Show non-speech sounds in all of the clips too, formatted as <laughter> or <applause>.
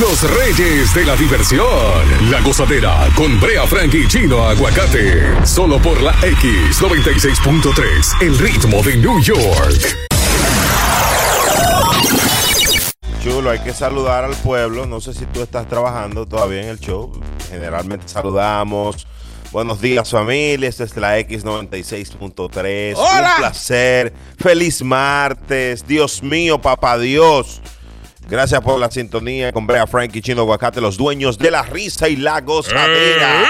Los reyes de la diversión. La gozadera con Brea Frank y Chino Aguacate. Solo por la X96.3. El ritmo de New York. Chulo, hay que saludar al pueblo. No sé si tú estás trabajando todavía en el show. Generalmente saludamos. Buenos días, familia. Esta es la X96.3. ¡Hola! Un placer. Feliz martes. Dios mío, papá Dios. Gracias por la sintonía con Brea Frank y Chino Aguacate, los dueños de la risa y la gozadera.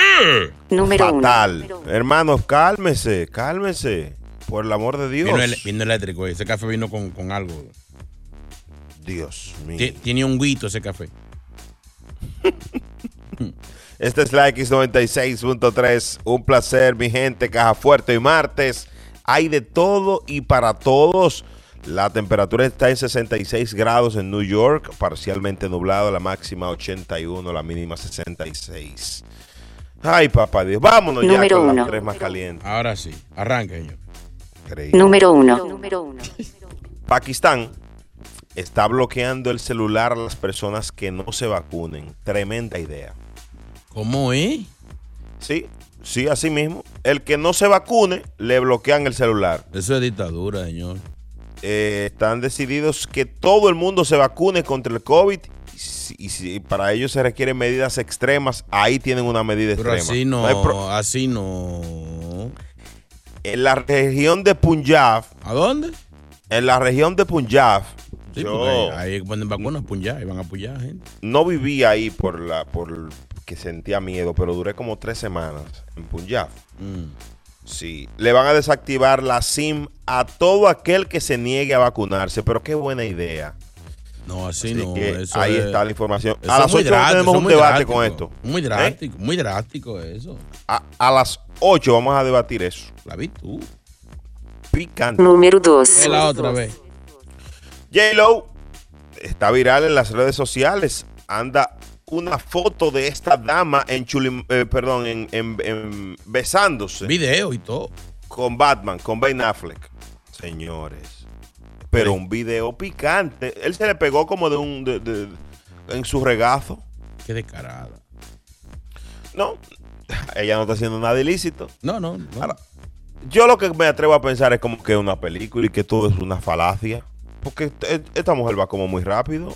Número uno. Fatal. Hermanos, cálmese, cálmese. Por el amor de Dios. Vino, el- vino eléctrico. Ese café vino con, con algo. Dios mío. Ti- Tiene un guito ese café. <laughs> Esta es la X96.3. Un placer, mi gente. Caja Fuerte y martes. Hay de todo y para todos. La temperatura está en 66 grados en New York, parcialmente nublado, la máxima 81, la mínima 66. Ay, papá Dios, vámonos ya Número con uno. las tres más calientes. Ahora sí. Arranca, señor. Increíble. Número uno. Número uno. Pakistán está bloqueando el celular a las personas que no se vacunen. Tremenda idea. ¿Cómo es? Sí, sí, así mismo. El que no se vacune, le bloquean el celular. Eso es dictadura, señor. Eh, están decididos que todo el mundo se vacune contra el COVID. Y si, y si para ello se requieren medidas extremas, ahí tienen una medida Pero extrema. así no, pro- así no. en la región de Punjab, ¿A dónde? en la región de Punjab, Sí, yo ahí ponen vacunas, puñar, y van a apoyar gente. no viví ahí por la por que sentía miedo, pero duré como tres semanas en Punjab. Mm. Sí, le van a desactivar la SIM a todo aquel que se niegue a vacunarse, pero qué buena idea. No, así, Así no. que eso ahí es- está la información. A las muy 8 drástico, tenemos un muy debate drástico, con esto. Muy ¿Eh? drástico, muy drástico eso. A, a las 8 vamos a debatir eso. La vi tú. Picante. Número dos. Es la otra vez. J-Lo está viral en las redes sociales. Anda una foto de esta dama en chulim, eh, perdón, en, en- en- besándose Video y todo. con Batman, con Ben Affleck. Señores. Pero un video picante. Él se le pegó como de un de- de- en su regazo. Qué descarada. No, ella no está haciendo nada ilícito. No, no. no. Ahora, yo lo que me atrevo a pensar es como que es una película y que todo es una falacia. Porque e- esta mujer va como muy rápido.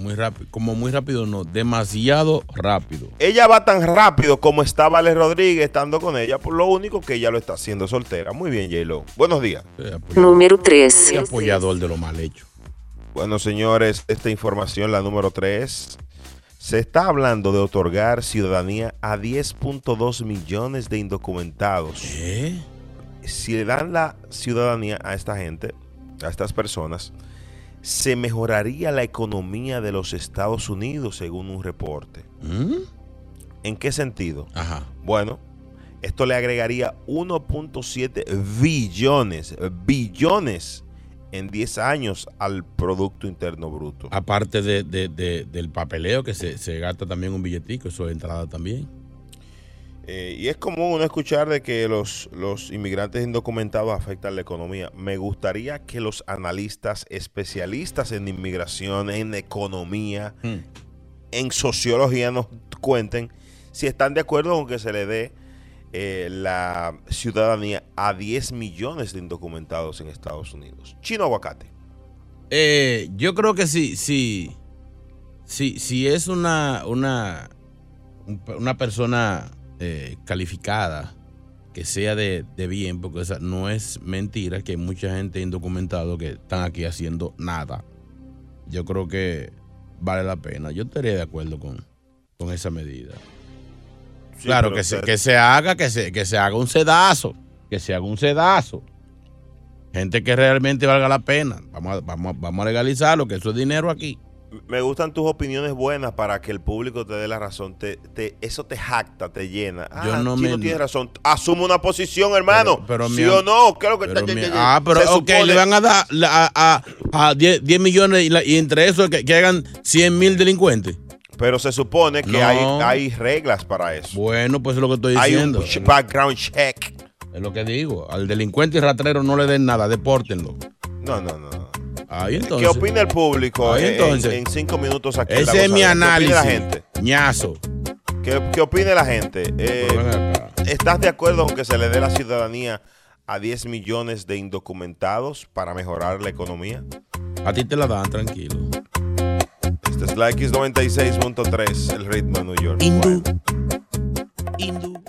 Muy rápido. Como muy rápido, no. Demasiado rápido. Ella va tan rápido como está Vale Rodríguez estando con ella. Por lo único que ella lo está haciendo soltera. Muy bien, J-Lo. Buenos días. Número tres. soy apoyador de lo mal hecho. Bueno, señores, esta información, la número 3. Se está hablando de otorgar ciudadanía a 10.2 millones de indocumentados. ¿Eh? si le dan la ciudadanía a esta gente, a estas personas, se mejoraría la economía de los Estados Unidos, según un reporte. ¿Mm? ¿En qué sentido? Ajá. Bueno, esto le agregaría 1.7 billones, billones en 10 años al Producto Interno Bruto. Aparte de, de- de- del papeleo que se, se gasta también un billetico, eso es entrada también. Eh, y es común uno escuchar de que los, los inmigrantes indocumentados afectan la economía. Me gustaría que los analistas especialistas en inmigración, en economía, Hmm. en sociología nos cuenten si están de acuerdo con que se le dé eh, la ciudadanía a 10 millones de indocumentados en Estados Unidos. Chino aguacate. Eh, yo creo que sí, sí, sí, si es una, una, un- una persona eh, calificada, que sea de, de bien, porque o sea, no es mentira que hay mucha gente indocumentada que están aquí haciendo nada. Yo creo que vale la pena. Yo estaría de acuerdo con, con esa medida. Sí, claro, que se, que se haga, que se, que se haga un sedazo, que se haga un sedazo. Gente que realmente valga la pena. Vamos a, vamos, a- vamos a legalizarlo, que eso es dinero aquí. Me gustan tus opiniones buenas para que el público te dé la razón. Te, te- eso te jacta, te llena. Ah, Yo no me- tiene razón. Asume una posición, hermano. Pero- pero ¿Sí o no? ¿Qué es lo que Pero está se ah, pero ok, supone- le van a dar a, a, a 10, 10 millones y, la- y entre eso que, que hagan 100 mil delincuentes. Pero se supone que No. hay, hay reglas para eso. Bueno, pues es lo que estoy hay un diciendo. background check. Es lo que digo. Al delincuente y ratrero no le den nada, depórtenlo. No, no, no. No. Ahí entonces. ¿Qué opina el público Ahí en- entonces. en, cinco minutos aquí? Ese es mi Gozadera? ¿Qué análisis. opina la gente? Ñazo. ¿Qué, qué opina la gente? Eh. ¿Estás de acuerdo con que se le dé la ciudadanía a 10 millones de indocumentados para mejorar la economía? A ti te la dan, tranquilo. Este es la X96.3, el ritmo de New York. Bueno. Hindú.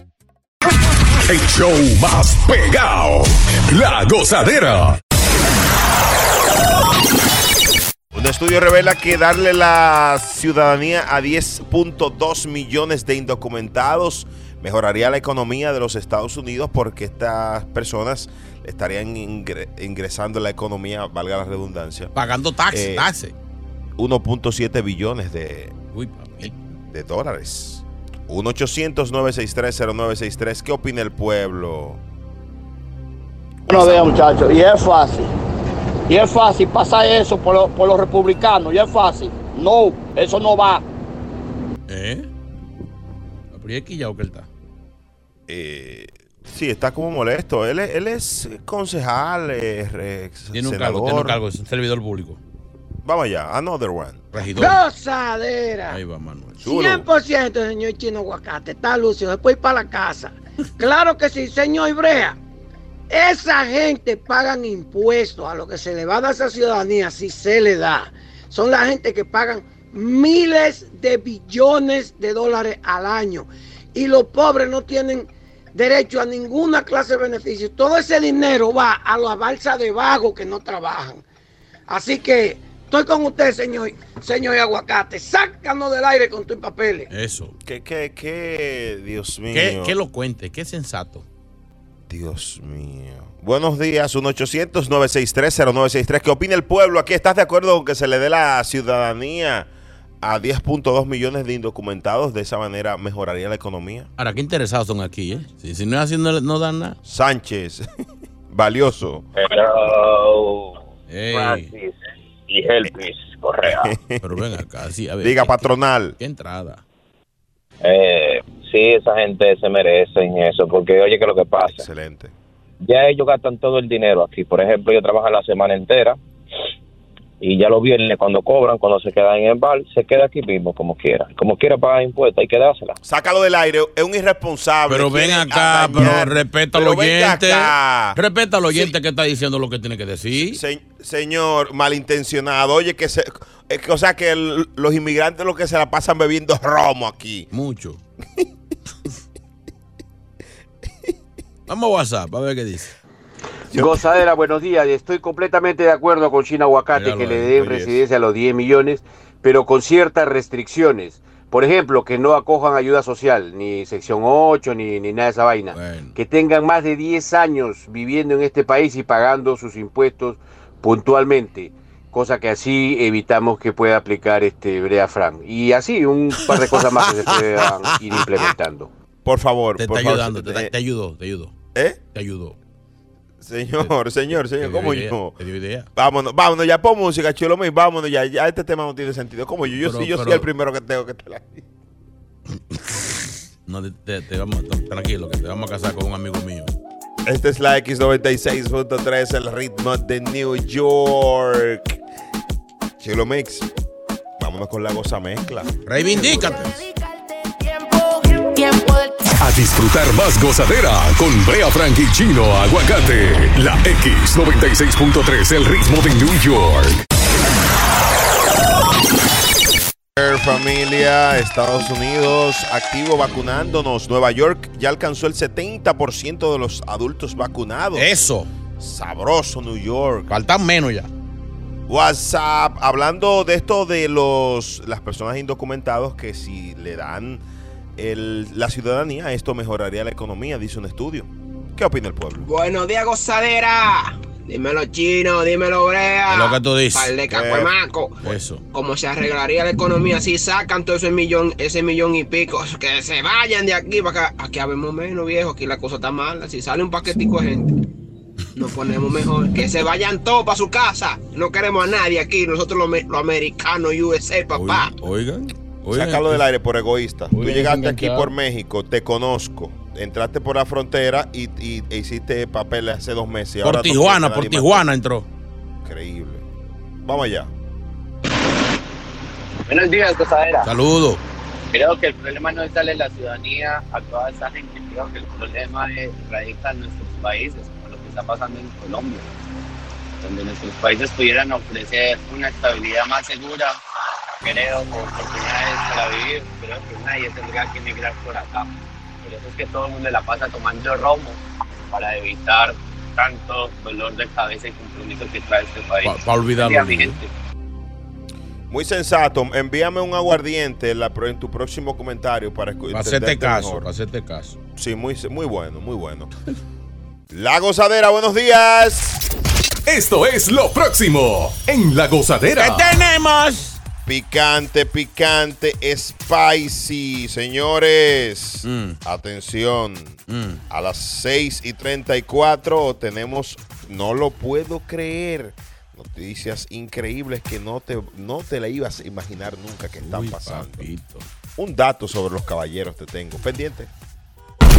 El show más pegado. La gozadera. Un estudio revela que darle la ciudadanía a 10.2 millones de indocumentados mejoraría la economía de los Estados Unidos porque estas personas estarían ingre- ingresando en la economía, valga la redundancia, Pagando taxes, Eh, taxes. 1.7 billones de, Uy, de dólares. 1-800-963-0963. ¿Qué opina el pueblo? Buenos días, muchachos. Y es fácil. Y es fácil pasar eso por, lo- por los republicanos. Y es fácil. No, eso no va. ¿Eh? Pero ¿y es que él está? Eh, sí, está como molesto. Él, es- él es concejal, re- Tiene un senador. cargo, tiene un cargo, es un servidor público. Vamos allá, another one. Regidor. Gozadera. Ahí va, Manuel. Chulo. 100% señor Chino Aguacate. Está lucio. Después ir para la casa. Claro que sí, señor Ibrea. Esa gente pagan impuestos a lo que se le va a dar a esa ciudadanía si se le da. Son la gente que pagan miles de billones de dólares al año. Y los pobres no tienen derecho a ninguna clase de beneficio. Todo ese dinero va a la balsa de vagos que no trabajan. Así que estoy con usted, señor, señor Aguacate. Sácanos del aire con tus papeles. Eso. ¿Qué, qué, qué, Dios mío? ¿Qué, qué lo cuente? ¿Qué sensato? Dios mío. Buenos días, 1-800-963-0963. ¿Qué opina el pueblo? Aquí estás de acuerdo con que se le dé la ciudadanía a 10.2 millones de indocumentados. De esa manera mejoraría la economía. Ahora, qué interesados son aquí, ¿eh? Si, si no es así, no, no dan nada. Sánchez, <laughs> valioso. Hello, Ey, Francis y Helpis Correa. pero ven acá, sí, a ver. Diga, ¿qué- patronal. ¿Qué entrada? Eh, sí, esa gente se merecen eso, porque oye, que lo que pasa, Excelente. ya ellos gastan todo el dinero aquí. Por ejemplo, ellos trabajan la semana entera y ya los viernes cuando cobran, cuando se quedan en el bar, se queda aquí mismo como quiera. Como quiera pagar impuestos, hay que dársela. Sácalo del aire, es un irresponsable. Pero ven acá, pero respeta al oyente. acá. Respeta al oyente que está diciendo lo que tiene que decir. Se- señor, malintencionado. Oye, que se. Es que, o sea, que el- los inmigrantes lo que se la pasan bebiendo romo aquí. Mucho. Vamos a WhatsApp, a ver qué dice. Gozadera, buenos días. Estoy completamente de acuerdo con China Aguacate Míralo que le ahí, den oye, residencia a los 10 millones, pero con ciertas restricciones. Por ejemplo, que no acojan ayuda social, ni sección 8, ni, ni nada de esa vaina. Bueno. Que tengan más de 10 años viviendo en este país y pagando sus impuestos puntualmente. Cosa que así evitamos que pueda aplicar este Brea Frank. Y así un par de cosas más que se puedan ir implementando. Por favor. Te por está favor, ayudando, te, te ayudó, te ayudó, ¿Eh? te ayudó. Señor, señor, Te señor, ¿cómo idea, yo? Te dio idea. Vámonos, vámonos, ya pon música, chulo mío, vámonos ya, ya este tema no tiene sentido. Como yo, yo, Pero- sí, yo soy el primero que tengo que te la... <laughs> No, te, te- te vamos, tranquilo, que te vamos a casar con un amigo mío. Esta es la X96.3, el ritmo de New York. Chulo Mix, vámonos con la goza mezcla. Reivindícate. A disfrutar más gozadera con Brea Frank y Chino Aguacate. La X96.3, el ritmo de New York. Familia, Estados Unidos, activo vacunándonos. Nueva York ya alcanzó el 70% de los adultos vacunados. Eso. Sabroso New York. Faltan menos ya. WhatsApp, hablando de esto de los las personas indocumentados que si le dan el- la ciudadanía, esto mejoraría la economía, dice un estudio. ¿Qué opina el pueblo? Buenos días, gozadera. Dímelo chino, dímelo brea. Es lo que tú dices. Par de cacuemaco. Eso. ¿Cómo se arreglaría la economía si sacan todo ese millón, ese millón y pico? Que se vayan de aquí para acá. Aquí habemos menos, viejo. Aquí la cosa está mala. Si sale un paquetico de gente, nos ponemos mejor. Que se vayan todos para su casa. No queremos a nadie aquí. Nosotros los, los americanos, USA, papá. Oigan, oigan. Sácalo del aire por egoísta. Tú llegaste aquí por México, te conozco. Entraste por la frontera y, y- e hiciste papeles hace dos meses. y Por ahora Tijuana, por Tijuana entró. Increíble. Vamos allá. Buenos días, Cosadera. Saludos. Creo que el problema no es darle la ciudadanía a toda esa gente. Creo que el problema es, radica en nuestros países, como lo que está pasando en Colombia, donde nuestros países pudieran ofrecer una estabilidad más segura, creo, oportunidades para vivir. Creo que nadie tendría que emigrar por acá. Por eso es que todo el mundo la pasa tomando romo para evitar tanto dolor de cabeza y compromiso que trae este país. Pa- pa olvidarlo. Muy sensato. Envíame un aguardiente en, la pro- en tu próximo comentario para escu- Para hacerte caso, para hacerte caso. Sí, muy, muy bueno, muy bueno. <laughs> La gozadera, buenos días. Esto es lo próximo en La Gozadera. tenemos? Picante, picante, spicy, señores. Mm. Atención. Mm. A las 6 y 34 tenemos, no lo puedo creer, noticias increíbles que no te, no te la ibas a imaginar nunca que están Uy, pasando. papito. Un dato sobre los caballeros te tengo. Pendiente.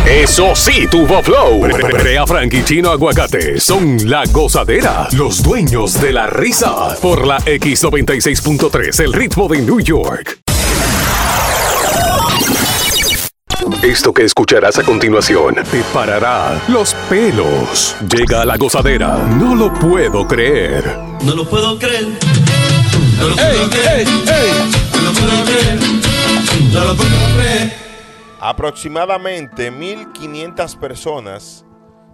Eso sí, tuvo flow. Brea Frank y Chino Aguacate son la gozadera, los dueños de la risa. Por la X96.3, el ritmo de New York. Esto que escucharás a continuación te parará los pelos. Llega a la gozadera, no lo puedo creer. No lo puedo creer. ¡Ey, ey, ey! No lo puedo creer. No lo puedo creer. Aproximadamente 1.500 personas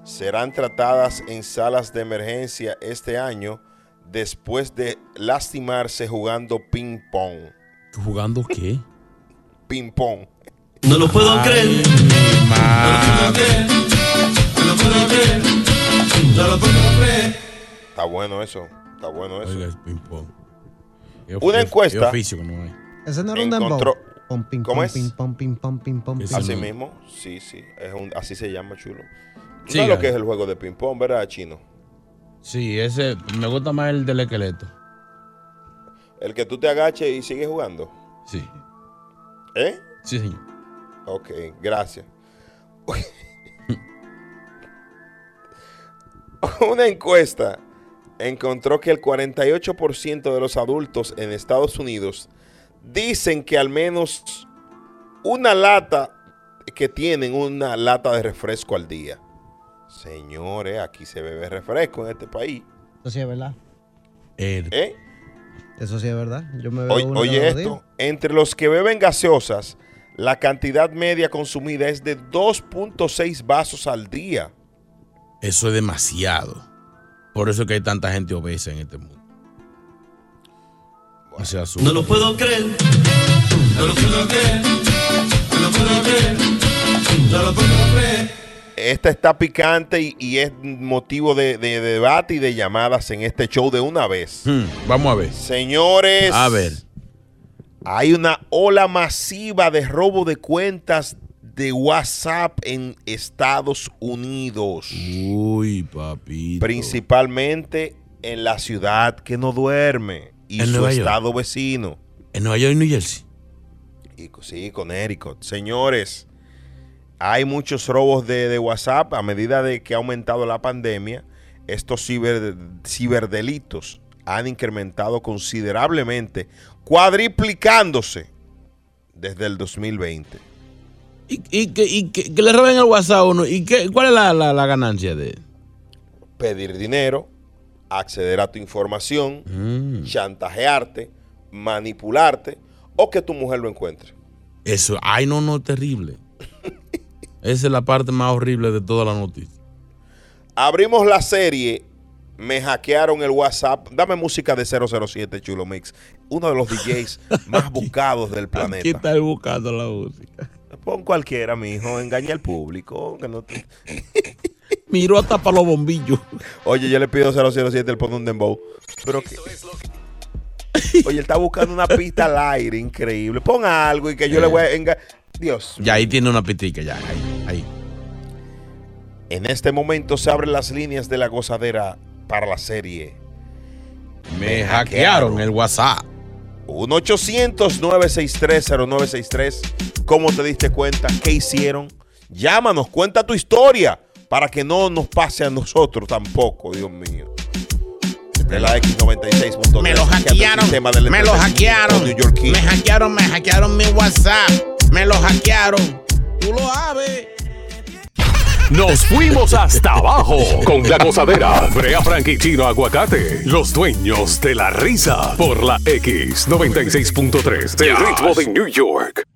serán tratadas en salas de emergencia este año después de lastimarse jugando ping-pong. ¿Jugando qué? Ping-pong. No lo puedo creer. Ay, No madre. lo puedo creer. No lo puedo creer. No lo puedo creer. Está bueno eso. Está bueno eso. Oiga, es ping-pong. Qué of- Una encuesta. oficio no hay. Ese no era un Encontró- dembow. Pom, pim, ¿Cómo pom, es? pim, pom, pim, pom, pim, pom, Eso pim. Así mismo, sí, sí. Es un, así se llama, chulo. ¿Tú Sí, sabes lo que es el juego de ping-pong, verdad, chino? Sí, ese me gusta más el del esqueleto. El que tú te agaches y sigues jugando. Sí, ¿Eh? sí, señor. Ok, gracias. <laughs> Una encuesta encontró que el 48% de los adultos en Estados Unidos dicen que al menos una lata, que tienen una lata de refresco al día. Señores, aquí se bebe refresco en este país. Eso sí es verdad. El- ¿Eh? Eso sí es verdad. Yo me veo Oye, uno oye esto, entre los que beben gaseosas, la cantidad media consumida es de 2.6 vasos al día. eso es demasiado. Por eso es que hay tanta gente obesa en este mundo. No lo puedo creer. No lo puedo creer. No lo puedo creer. No lo puedo creer. Esta está picante y, y es motivo de, de debate y de llamadas en este show de una vez. Hmm, vamos a ver. Señores, A ver. hay una ola masiva de robo de cuentas de WhatsApp en Estados Unidos. Uy, papito. Principalmente en la ciudad que no duerme y En su Nueva York. estado vecino. En Nueva York y New Jersey. Y, sí, Connecticut. Señores, hay muchos robos de, de WhatsApp a medida de que ha aumentado la pandemia. Estos ciber- ciberdelitos han incrementado considerablemente, cuadriplicándose desde el 2020. ¿Y, y, que, y que- que le roben el WhatsApp a uno? ¿Y qué, cuál es la, la- la ganancia de Pedir dinero, acceder a tu información, Mm. chantajearte, manipularte o que tu mujer lo encuentre. Eso, ay, no, no, terrible. <laughs> Esa es la parte más horrible de toda la noticia. Abrimos la serie. Me hackearon el WhatsApp. Dame música de 007 Chulo Mix. Uno de los DJs <laughs> más buscados del planeta. está buscando la música. Pon cualquiera, mi hijo. Engaña al público. que no te- <laughs> Miró hasta para los bombillos. Oye, yo le pido 007 el pone un dembow. Pero que... Oye, él está buscando una pista al aire. Increíble. Pon algo y que yo le voy a... enga- Dios. Ya ahí tiene una pitica, ya. Ahí, ahí. En este momento se abren las líneas de la gozadera para la serie. Me hackearon el WhatsApp. 1-800-963-0963. ¿Cómo te diste cuenta? ¿Qué hicieron? Llámanos, cuenta tu historia para que no nos pase a nosotros tampoco, Dios mío. de la X96.3. Me lo hackearon. Del Me lo hackearon. Me hackearon, me hackearon mi WhatsApp. Me lo hackearon. Tú lo sabes. Nos fuimos hasta abajo con la gozadera. Brea Frank y Chino Aguacate, los dueños de la risa. Por la X96.3, el ritmo de New York.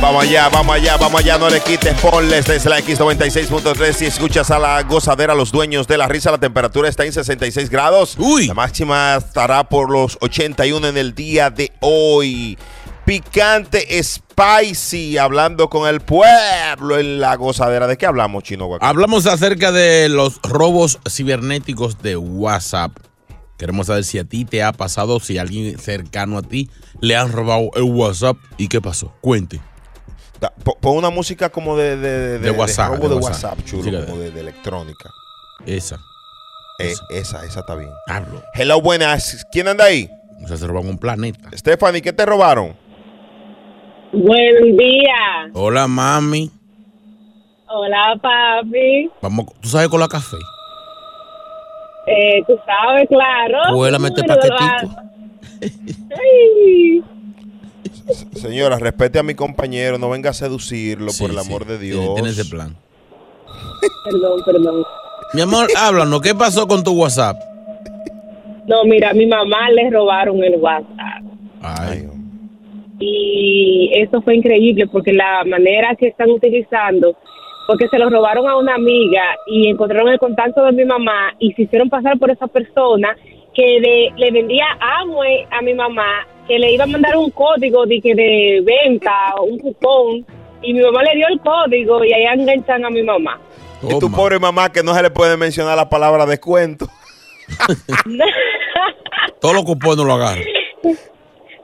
Vamos allá, vamos allá, vamos allá, no le quites, ponles desde la X96.3 si escuchas a la gozadera, los dueños de la risa, la temperatura está en 66 grados. La máxima estará por los 81 en el día de hoy. Picante spicy, hablando con el pueblo en la gozadera. ¿De qué hablamos, Chino Guacamole? Hablamos acerca de los robos cibernéticos de WhatsApp. Queremos saber si a ti te ha pasado, si a alguien cercano a ti le han robado el WhatsApp y qué pasó. Cuente. Pon una música como de, de, de, De WhatsApp, de, de WhatsApp, WhatsApp. chulo, Música como de- electrónica. Esa. Eh, esa, esa está bien. Hablo. Hello, buenas. ¿Quién anda ahí? O sea, se roban un planeta. Stephanie, ¿qué te robaron? Buen día. Hola, mami. Hola, papi. Vamos, ¿tú sabes con la café? Eh, tú sabes, claro. Cuélame este paquetico. ay, Señora, respete a mi compañero, no venga a seducirlo, por el amor de Dios. Tiene ese plan. Perdón, perdón. Mi amor, háblanos, ¿qué pasó con tu WhatsApp? No, mira, a mi mamá le robaron el WhatsApp. Ay. Y eso fue increíble porque la manera que están utilizando, porque se lo robaron a una amiga y encontraron el contacto de mi mamá y se hicieron pasar por esa persona que le, le vendía Amway a mi mamá, que le iba a mandar un código de, que de venta, un cupón, y mi mamá le dio el código y ahí enganchan a mi mamá. Y tu pobre mamá que no se le puede mencionar la palabra descuento. <laughs> Todos los cupones lo agarran.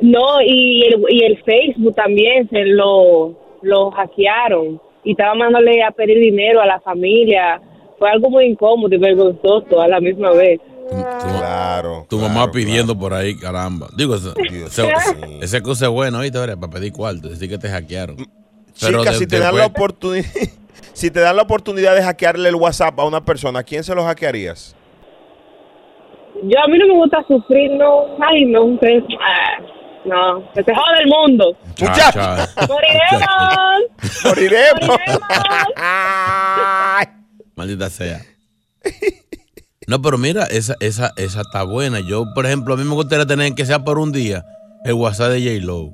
No, y el, y el Facebook también se lo, lo hackearon y estaba mandándole a pedir dinero a la familia. Fue algo muy incómodo y vergonzoso a la misma vez. Claro. Tu mamá pidiendo por ahí, caramba. Digo, ese, ese, ese cosa es bueno, ¿oíste? Veré, Para pedir cuarto, decir que te hackearon. Pero Chica, de- si te dan la oportunidad, <laughs> si te dan la oportunidad de hackearle el WhatsApp a una persona, ¿a quién se lo hackearías? Yo a mí no me gusta sufrir, no. Ay, no. que- ah, no, que se joda el mundo. Cha, cha. ¡Moriremos! Moriremos. <laughs> Maldita sea. <laughs> No, pero mira, esa, esa, esa está buena. Yo, por ejemplo, a mí me gustaría tener que sea por un día el WhatsApp de J-Lo.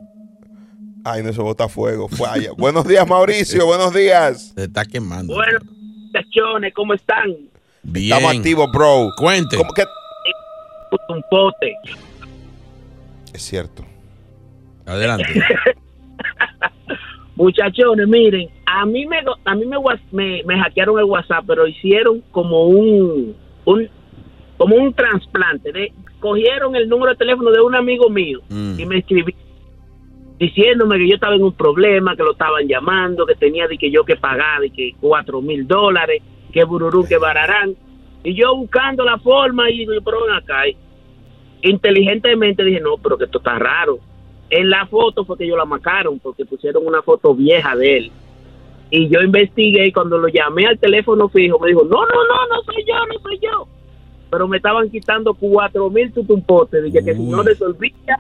Ay, no, eso bota fuego. Falla. <laughs> buenos días, Mauricio. Buenos días. Se está quemando. Bueno, muchachones, ¿cómo están? Bien. Estamos activos, bro. Cuente. ¿Cómo que? Un pote. Es cierto. Adelante. <laughs> Muchachones, miren, a mí me a mí me, me hackearon el WhatsApp, pero hicieron como un, un como un trasplante. De, cogieron el número de teléfono de un amigo mío y me escribí diciéndome que yo estaba en un problema, que lo estaban llamando, que tenía de que yo que pagar, de que cuatro mil dólares, que bururú, que bararán. Y yo buscando la forma y digo, pero ven acá. Y inteligentemente dije, no, pero que esto está raro. En la foto fue que ellos la marcaron porque pusieron una foto vieja de él. Y yo investigué y cuando lo llamé al teléfono fijo me dijo, no, no, no, no soy yo, no soy yo. Pero me estaban quitando cuatro mil tutumpotes. Dije que si no resolvía,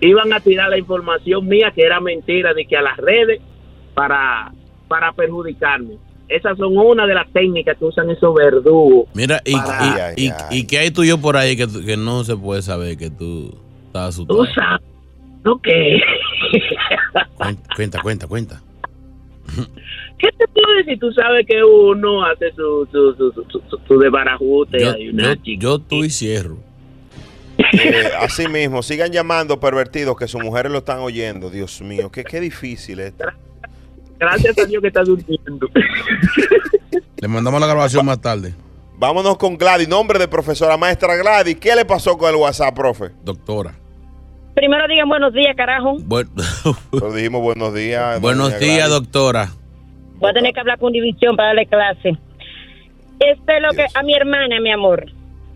iban a tirar la información mía que era mentira de que a las redes para, para perjudicarme. Esas son una de las técnicas que usan esos verdugos. Mira, y, Para- y, y, y qué hay tuyo por ahí que, tú- que no se puede saber que tú estás asustado? Tú sabes, ¿no qué? Cuenta, cuenta, cuenta. <laughs> ¿Qué te puedo decir? Tú sabes que uno hace su, su, su, su, su- su desbarajuste. Yo, yo, yo tú y cierro. Eh, así mismo, sigan llamando pervertidos que sus mujeres lo están oyendo. Dios mío, qué, qué difícil esto. Gracias a Dios que está durmiendo. <laughs> Le mandamos la grabación más tarde. Vámonos con Gladys, nombre de profesora maestra Gladys. ¿Qué le pasó con el WhatsApp, profe? Doctora. Primero digan buenos días, carajo. Bueno, Lo <laughs> dijimos buenos días. buenos días, Gladys. doctora. Voy a tener que hablar con división para darle clase. Este es lo que a mi hermana, mi amor,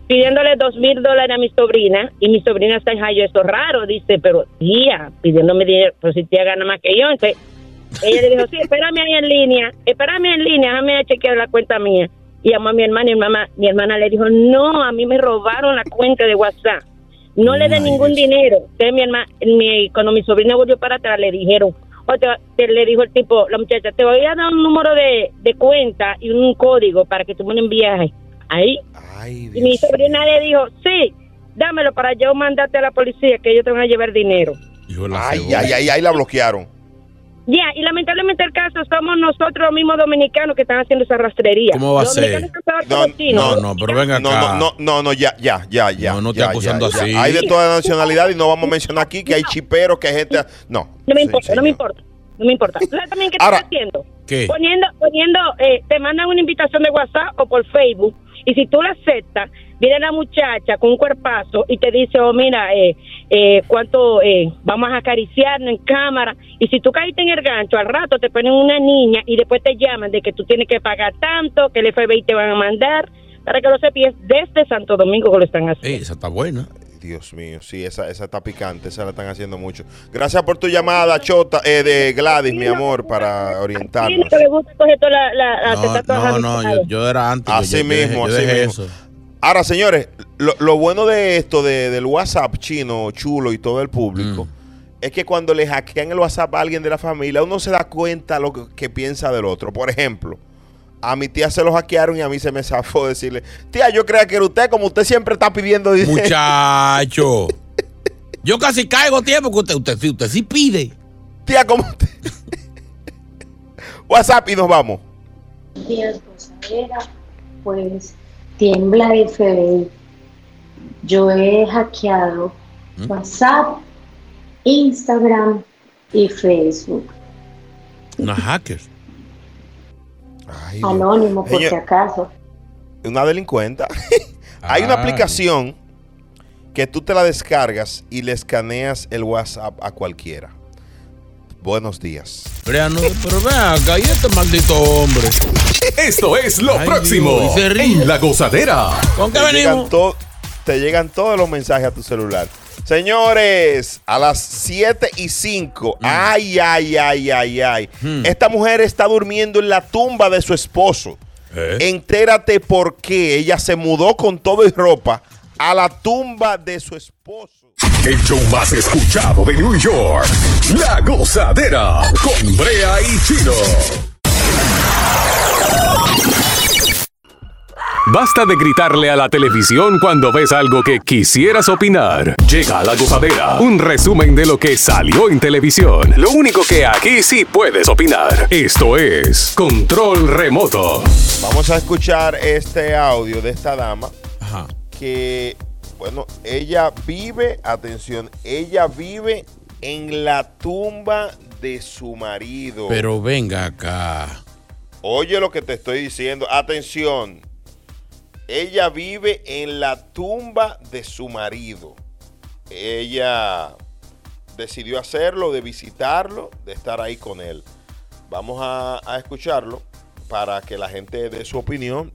pidiéndole dos mil dólares a mi sobrina y mi sobrina está en Jayo. Eso es raro, dice, pero tía, pidiéndome dinero, pero si tía gana más que yo. Entonces, ella le dijo, sí, espérame ahí en línea, espérame en línea, déjame chequear la cuenta mía. y llamó a mi hermana y mi mamá, mi hermana le dijo, no, a mí me robaron la cuenta de WhatsApp. No le den ningún dinero. Entonces mi hermana, mi, cuando mi sobrina volvió para atrás, le dijeron, o te- te- le dijo el tipo, la muchacha, te voy a dar un número de, de cuenta y un código para que tú me lo envíes ahí. y mi sobrina le dijo, sí, dámelo para yo mandarte a la policía que ellos te van a llevar dinero. Ay, ay, ay, ay, la bloquearon. Ya, y lamentablemente el caso somos nosotros los mismos dominicanos que están haciendo esa rastrería. ¿Cómo va a Los ser? chinos. No, no, pero venga No, acá. no, no, no, no, ya, ya, ya, ya. No, no ya, acusando ya, ya. así. Hay de toda nacionalidad y no vamos a mencionar aquí que hay chiperos, que hay gente. No. No me importa, no me importa. No me importa. ¿Sabes también qué Ahora- estás haciendo? ¿Qué? Poniendo, poniendo, eh, te mandan una invitación de WhatsApp o por Facebook y si tú la aceptas, viene la muchacha con un cuerpazo y te dice, oh, mira, eh, eh, cuánto eh, vamos a acariciarnos en cámara. Y si tú caíste en el gancho, al rato te ponen una niña y después te llaman de que tú tienes que pagar tanto, que el FBI te van a mandar, para que lo sepas desde Santo Domingo que lo están haciendo. esa está buena. Dios mío, sí, esa, esa está picante, esa la están haciendo mucho. Gracias por tu llamada, Chota, eh, de Gladys, mi amor, para orientarnos. No, no, amistades. yo, yo era antes. Así yo- yo mismo, dejé- yo así dejé mismo. eso. Ahora, señores, lo, lo bueno de esto, de- del WhatsApp chino, chulo y todo el público, es que cuando le hackean el WhatsApp a alguien de la familia, uno se da cuenta lo que, que piensa del otro. Por ejemplo, a mi tía se lo hackearon y a mí se me zafó decirle, tía, yo creía que era usted, como usted siempre está pidiendo dinero. Muchacho. Yo casi caigo tiempo que usted, usted, sí- usted sí pide. Tía, como usted. WhatsApp y nos vamos. días pues tiembla FBI. Yo he hackeado WhatsApp, Instagram y Facebook. Una hacker. Anónimo, por Señor- si acaso. una delincuenta. <laughs> Hay una Ay. aplicación que tú te la descargas y le escaneas el WhatsApp a cualquiera. Buenos días. Pero acá, y este maldito hombre. <laughs> Esto es lo Ay, próximo Dios, en La Gozadera. ¿Con qué Te llegan, venimos? to- te llegan todos los mensajes a tu celular. Señores, a las 7 y 5. Mm. Ay, ay, ay, ay, ay. Hmm. Esta mujer está durmiendo en la tumba de su esposo. ¿Eh? Entérate por qué ella se mudó con todo y ropa a la tumba de su esposo. El show más escuchado de New York. La Gozadera con Brea y Chino. Basta de gritarle a la televisión cuando ves algo que quisieras opinar. Llega a la gozadera, un resumen de lo que salió en televisión. Lo único que aquí sí puedes opinar. Esto es Control Remoto. Vamos a escuchar este audio de esta dama Ajá. que, bueno, ella vive, atención, ella vive en la tumba de su marido. Pero venga acá. Oye lo que te estoy diciendo, atención. Ella vive en la tumba de su marido. Ella decidió hacerlo, de visitarlo, de estar ahí con él. Vamos a, escucharlo para que la gente dé su opinión.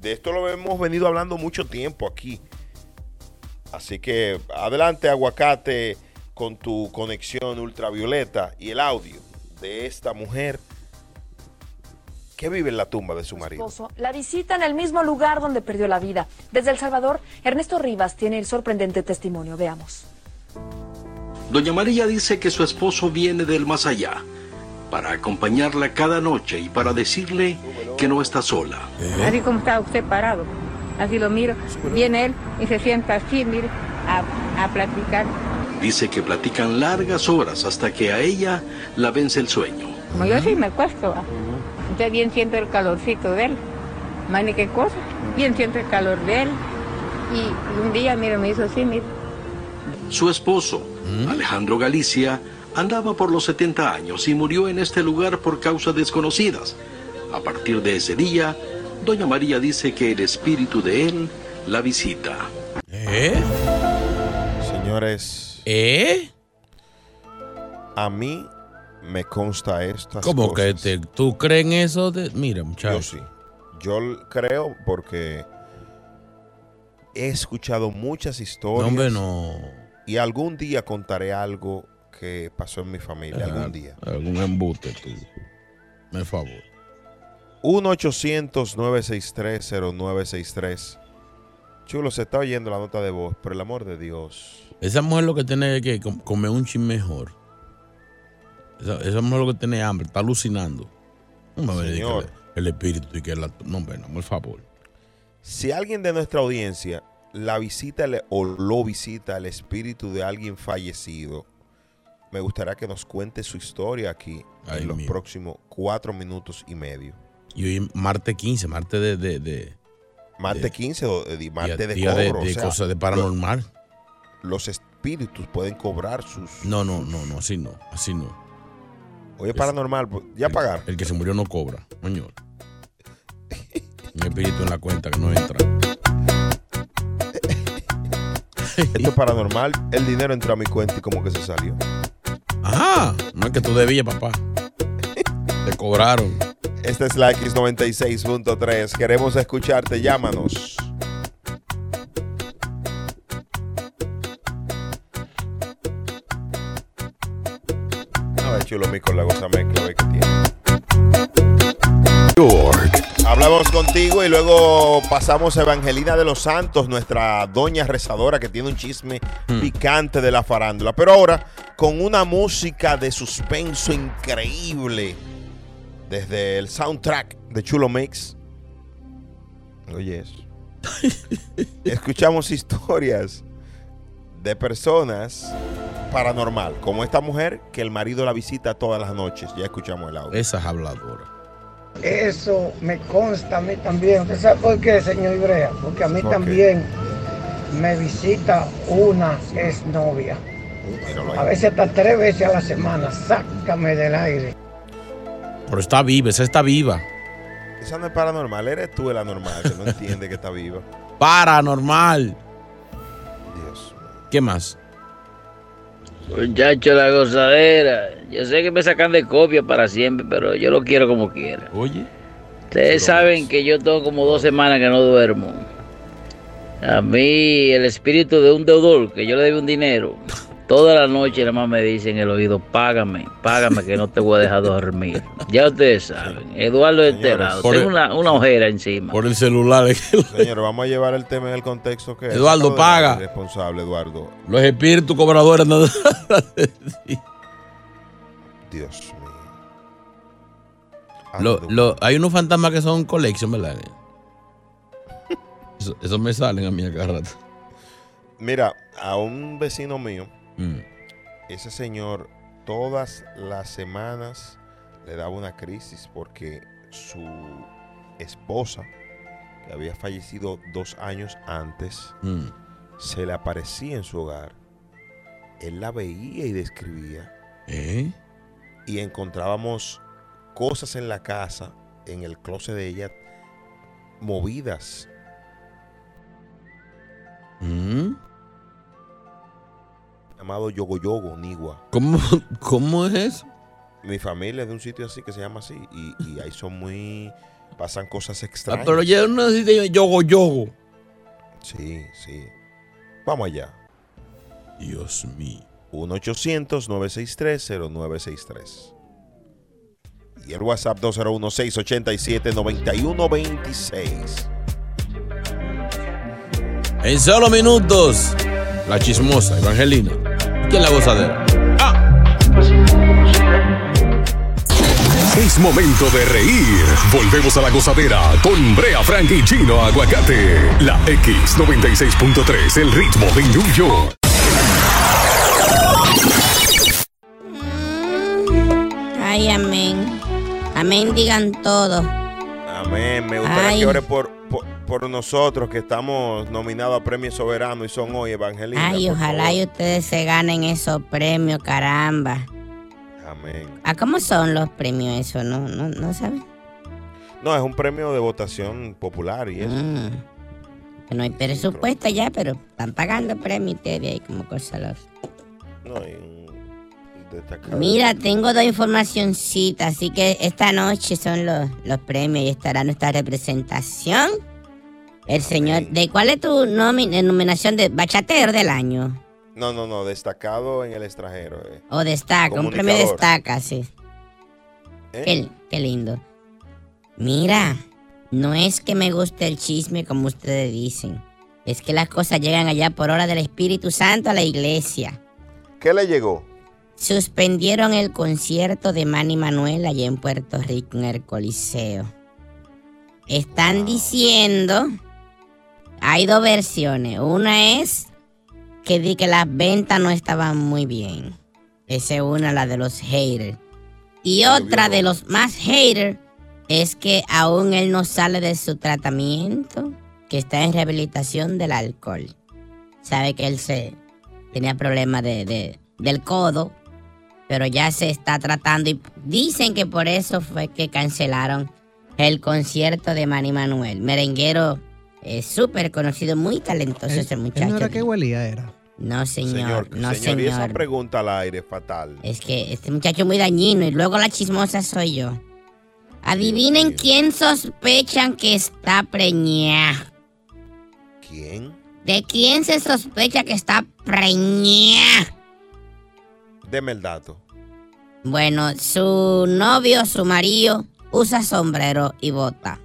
De esto lo hemos venido hablando mucho tiempo aquí. Así que adelante, aguacate, con tu conexión ultravioleta y el audio de esta mujer que vive en la tumba de su marido. esposo la visita en el mismo lugar donde perdió la vida. Desde El Salvador, Ernesto Rivas tiene el sorprendente testimonio. Veamos. Doña María dice que su esposo viene del más allá para acompañarla cada noche y para decirle que no está sola. Así como está usted parado. Así lo miro. Viene él y se sienta así, mire, a, a platicar. Dice que platican largas horas hasta que a ella la vence el sueño. Como yo sí me acuesto. Entonces bien siento el calorcito de él. Más ni qué cosa. Bien siento el calor de él. Y, un día, mire, me hizo así, mire. Su esposo, Alejandro Galicia, andaba por los 70 años y murió en este lugar por causas desconocidas. A partir de ese día, Doña María dice que el espíritu de él la visita. ¿Eh? Señores. ¿Eh? A mí me consta esto. ¿Cómo que te, tú crees en eso? De, mira, muchacho. Yo sí. Yo creo porque he escuchado muchas historias. No, hombre, no. Y algún día contaré algo que pasó en mi familia. Ajá, Algún día. Algún embuste, tú. Me favor. 1-800-963-0963. Chulo, se está oyendo la nota de voz, por el amor de Dios. Esa mujer lo que tiene es que com- comer un chin mejor. Esa, esa mujer lo que tiene hambre, está alucinando. No me Señor. el, el espíritu y que la. No, ven, por favor. Si alguien de nuestra audiencia la visita o lo visita el espíritu de alguien fallecido, me gustaría que nos cuente su historia aquí Ay, en los mío. próximos cuatro minutos y medio. Y hoy martes 15, martes de. de, de Martes de- 15, o- eh, martes de día de- cobro. o de sea, cosas de paranormal. lo- Los espíritus pueden cobrar sus... No, no, no, no, así no, así no. Oye, paranormal, pues, ya pagar. El que se murió no cobra, señor. Un espíritu en la cuenta que no entra. Esto es paranormal. El dinero entró a mi cuenta y como que se salió. Ajá, no es que tú debías, papá. Te cobraron. Esta es la X96.3. Queremos escucharte. Llámanos. A ver, chulo, mi con la goza mezcla, a ver qué tiene. York. Hablamos contigo y luego pasamos a Evangelina de los Santos, nuestra doña rezadora que tiene un chisme picante de la farándula. Pero ahora con una música de suspenso increíble desde el soundtrack de Chulo Mix. Oye. <laughs> Escuchamos historias de personas paranormal, como esta mujer que el marido la visita todas las noches. Ya escuchamos el audio. Esa es habladora. Eso me consta a mí también. ¿Usted sabe por qué, señor Ibrea? Porque a mí también me visita una exnovia. A veces hasta tres veces a la semana. Sácame del aire. Pero está viva, esa está viva. Esa no es paranormal, eres tú el anormal que no entiende que está viva. Paranormal. ¿Qué más? Muchacho, la gozadera. Yo sé que me sacan de copia para siempre, pero yo lo quiero como quiera. Oye. Ustedes saben que yo tengo como dos semanas que no duermo. A mí, el espíritu de un deudor, que yo le debo un dinero, <laughs> toda la noche nada más me dice en el oído, págame, págame que no te voy a dejar dormir. <laughs> Ya ustedes saben, Eduardo de este lado, tengo una, una ojera encima. Por el celular. <laughs> Señor, vamos a llevar el tema en el contexto que es. Eduardo, de paga. Responsable, Eduardo. Los espíritus cobradores no. <laughs> Dios mío. Lo- lo- hay unos fantasmas que son collection, ¿verdad? Eso, eso me salen a mí a cada rato. Mira, a un vecino mío, Mm. ese señor todas las semanas le daba una crisis porque su esposa, que había fallecido dos años antes, Mm. se le aparecía en su hogar. Él la veía y describía. ¿Eh? Y encontrábamos cosas en la casa, en el closet de ella, movidas. Mm. Llamado Yogo Yogo, Nigua. ¿Cómo, <laughs> ¿Cómo es eso? Mi familia es de un sitio así que se llama así. Y, y ahí son muy. Pasan cosas Ah, extrañas. pero ya no necesita yogo yogo. Sí, sí. Vamos allá. Dios mío. 1-800-963-0963. Y el WhatsApp 201-687-9126. En solo minutos, la chismosa Evangelina. ¿Quién la gozadera? Es momento de reír. Volvemos a la gozadera con Brea Frank y Chino Aguacate. La X96.3, el ritmo de New York. Ay, amén. Amén, digan todo. Amén. Me gustaría Ay. que ore por, por, nosotros que estamos nominados a Premio Soberano y son hoy Evangelina. Ay, ojalá favor. y ustedes se ganen esos premios, caramba. Amén. ¿A cómo son los premios eso? ¿No, no, no saben? No, es un premio de votación popular y eso. Mm. No hay presupuesto ya, pero están pagando premios ustedes ahí como cosas los... No, hay un destacado. Mira, tengo dos informacioncitas, así que esta noche son los, los premios y estará nuestra representación. El señor, ¿de cuál es tu nomi- nominación de bachatero del año? No, no, no, destacado en el extranjero. eh. O destaca, un premio destaca, sí. ¿Eh? Qué, qué lindo. Mira, no es que me guste el chisme como ustedes dicen. Es que las cosas llegan allá por hora del Espíritu Santo a la iglesia. ¿Qué le llegó? Suspendieron el concierto de Manny Manuel allá en Puerto Rico en el Coliseo. Están diciendo, hay dos versiones. Una es que di que las ventas no estaban muy bien. Esa es una, la de los haters. Y otra de los más haters es que aún él no sale de su tratamiento, que está en rehabilitación del alcohol. Sabe que él se tenía problemas de, de- del codo, pero ya se está tratando y dicen que por eso fue que cancelaron el concierto de Manny Manuel. Merenguero es súper conocido, muy talentoso ese Él muchacho. no era que huelía, era. No, señor, no, señor, y esa pregunta al aire es fatal. Es que este muchacho es muy dañino y luego la chismosa soy yo. Adivinen quién sospechan que está preñada. ¿Quién? ¿De quién se sospecha que está preñada? Deme el dato. Bueno, su novio, su marido, usa sombrero y bota.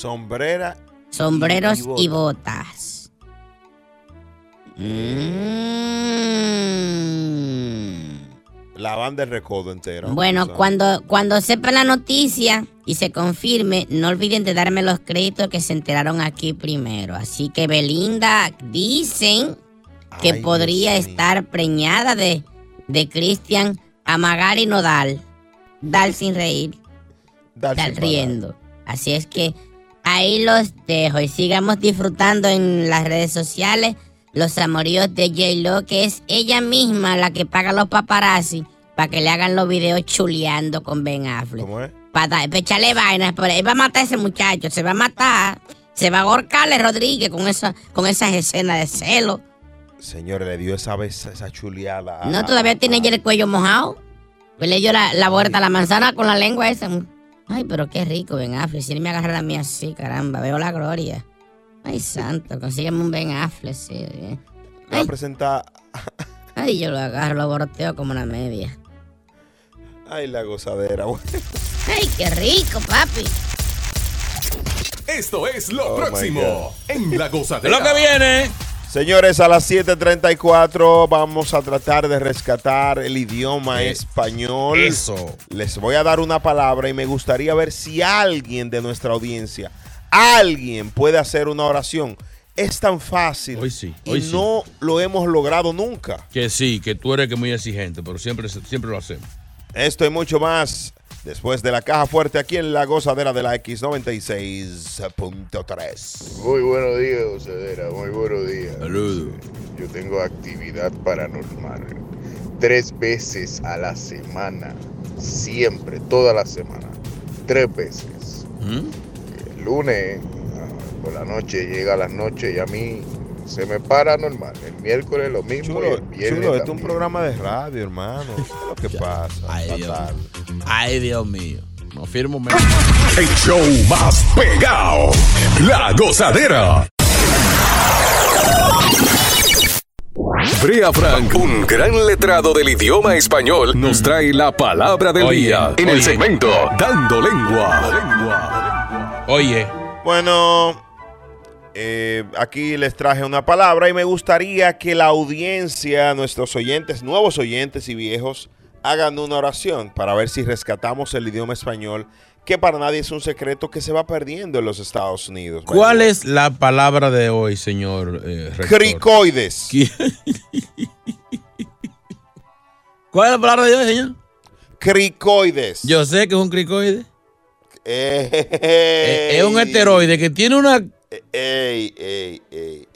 Sombrera. Sombreros Y- y y, botas. Mm. La banda de recodo entera. Bueno, cuando, cuando sepa la noticia y se confirme, no olviden de darme los créditos que se enteraron aquí primero. Así que Belinda dicen que Ay, podría estar preñada de, de Cristian Amagari Nodal. Dal sin reír. Parar. riendo. Así es que ahí los dejo y sigamos disfrutando en las redes sociales los amoríos de J-Lo, que es ella misma la que paga los paparazzi para que le hagan los videos chuleando con Ben Affleck. ¿Cómo es? Para echarle vainas, pero él va a matar a ese muchacho, se va a matar. Se va a ahorcarle Rodríguez con, esa, con esas escenas de celo. Señor, le dio esa vez esa chuleada. No, todavía tiene ya el cuello mojado. Pues le dio la, la vuelta a la manzana con la lengua esa. Ay, pero qué rico Ben Affleck. Si él me agarra a mí así, caramba, veo la gloria. Ay, santo, consígueme un Ben Affleck, sí. bien. Le va a presentar. <laughs> Ay, yo lo agarro, lo boroteo como una media. Ay, la gozadera. güey. <laughs> Ay, qué rico, papi. Esto es lo Oh, próximo en La Gozadera. Lo que viene. Señores, a las 7:34 vamos a tratar de rescatar el idioma Eh, español. eso. Les voy a dar una palabra y me gustaría ver si alguien de nuestra audiencia, alguien puede hacer una oración. Es tan fácil Hoy sí, y hoy sí. no lo hemos logrado nunca. Que sí, que tú eres que muy exigente, pero siempre, siempre lo hacemos. Esto y mucho más después de la caja fuerte aquí en la gozadera de la X96.3. Muy buenos días, Gozadera. Muy buenos días. Saludos. Yo tengo actividad paranormal. Tres veces a la semana. Siempre, toda la semana. Tres veces. El lunes, ah, por la noche, llega a las noches y a mí se me para normal. El miércoles lo mismo y Chulo, el viernes chulo, esto es un programa de radio, hermano. ¿Qué es lo que pasa? Ay. Ay, Dios mío. No firmo menos. El show más pegado. La Gozadera. Brea Frank, un gran letrado del idioma español, nos trae la palabra del Oye, día en el segmento Dando Lengua. Oye. Bueno, eh, aquí les traje una palabra y me gustaría que la audiencia, nuestros oyentes, nuevos oyentes y viejos, hagan una oración para ver si rescatamos el idioma español, que para nadie es un secreto que se va perdiendo en los Estados Unidos. ¿Cuál es la palabra de hoy, señor eh? Cricoides. <laughs> ¿Cuál es la palabra de hoy, señor? Cricoides. Yo sé que es un cricoide. <laughs> Ey, es un esteroide que tiene una. Ey, ey, ey.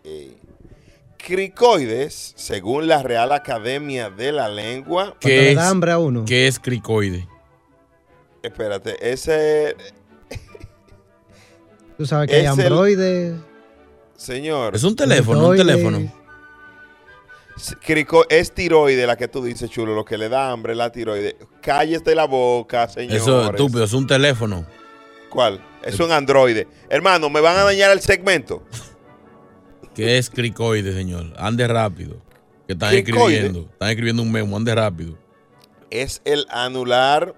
Cricoides, según la Real Academia de la Lengua. Le da hambre a uno. ¿Qué es cricoide? Espérate, ese. <laughs> Tú sabes que hay Es el- androides. Señor. Es un teléfono, un teléfono. Crico- es tiroide la que tú dices, chulo, lo que le da hambre es la tiroide. Cállate la boca, señor. Eso es estúpido, es un teléfono. ¿Cuál? Es un androide. Hermano, ¿me van a dañar el segmento? <laughs> ¿Qué es cricoide, señor? Ande rápido. Que están Cricoide. escribiendo. Están escribiendo un memo, ande rápido. Es el anular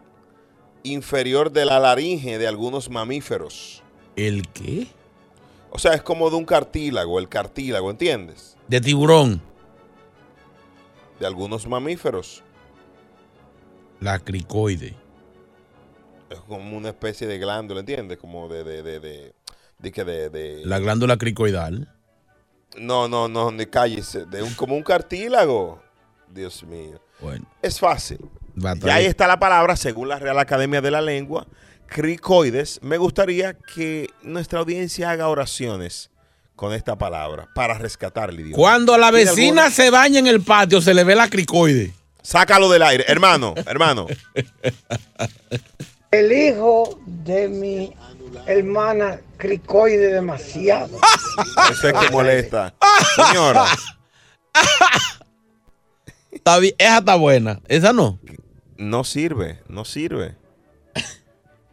inferior de la laringe de algunos mamíferos. ¿El qué? O sea, es como de un cartílago, el cartílago, ¿entiendes? De tiburón. De algunos mamíferos. La cricoide. Es como una especie de glándula, ¿entiendes? Como de, de, de, de, de que de, de- La glándula cricoidal. No, no, no, ni cállese. De un, como un cartílago. Dios mío. Bueno. Es fácil. Y ahí está la palabra, según la Real Academia de la Lengua, cricoides. Me gustaría que nuestra audiencia haga oraciones con esta palabra para rescatar el idioma. Cuando la ¿Tiene vecina alguna? se baña en el patio, se le ve la cricoide. Sácalo del aire. Hermano, hermano. <laughs> El hijo de mi hermana cricoide demasiado. <laughs> Eso es que molesta. Señora, Está bien, esa está buena. Esa no. no sirve, no sirve.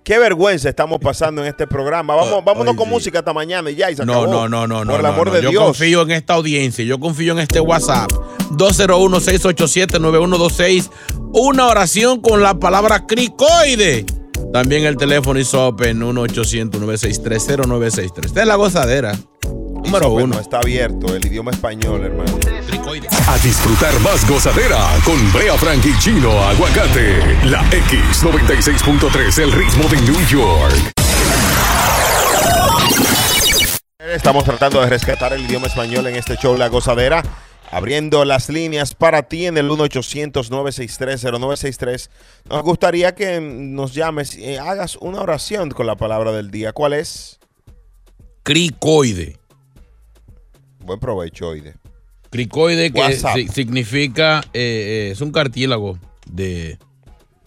Qué vergüenza estamos pasando en este programa. Vamos, vámonos con música hasta mañana y ya. Y se No, acabó. no, no, no, no. Por el amor no. de Yo Dios. confío en esta audiencia. Yo confío en este WhatsApp. 201-687-9126. Una oración con la palabra cricoide. También el teléfono is open 1-800-963-0963. Esta es la gozadera. Número uno. no está abierto el idioma español, hermano. A disfrutar más gozadera con Brea Frank y Chino Aguacate. La X96.3, el ritmo de New York. Estamos tratando de rescatar el idioma español en este show La Gozadera. Abriendo las líneas para ti en el 1-800-963-0963. Nos gustaría que nos llames y hagas una oración con la palabra del día. ¿Cuál es? Cricoide. Buen provecho, Oide. Cricoide que WhatsApp. significa, eh, eh, es un cartílago de,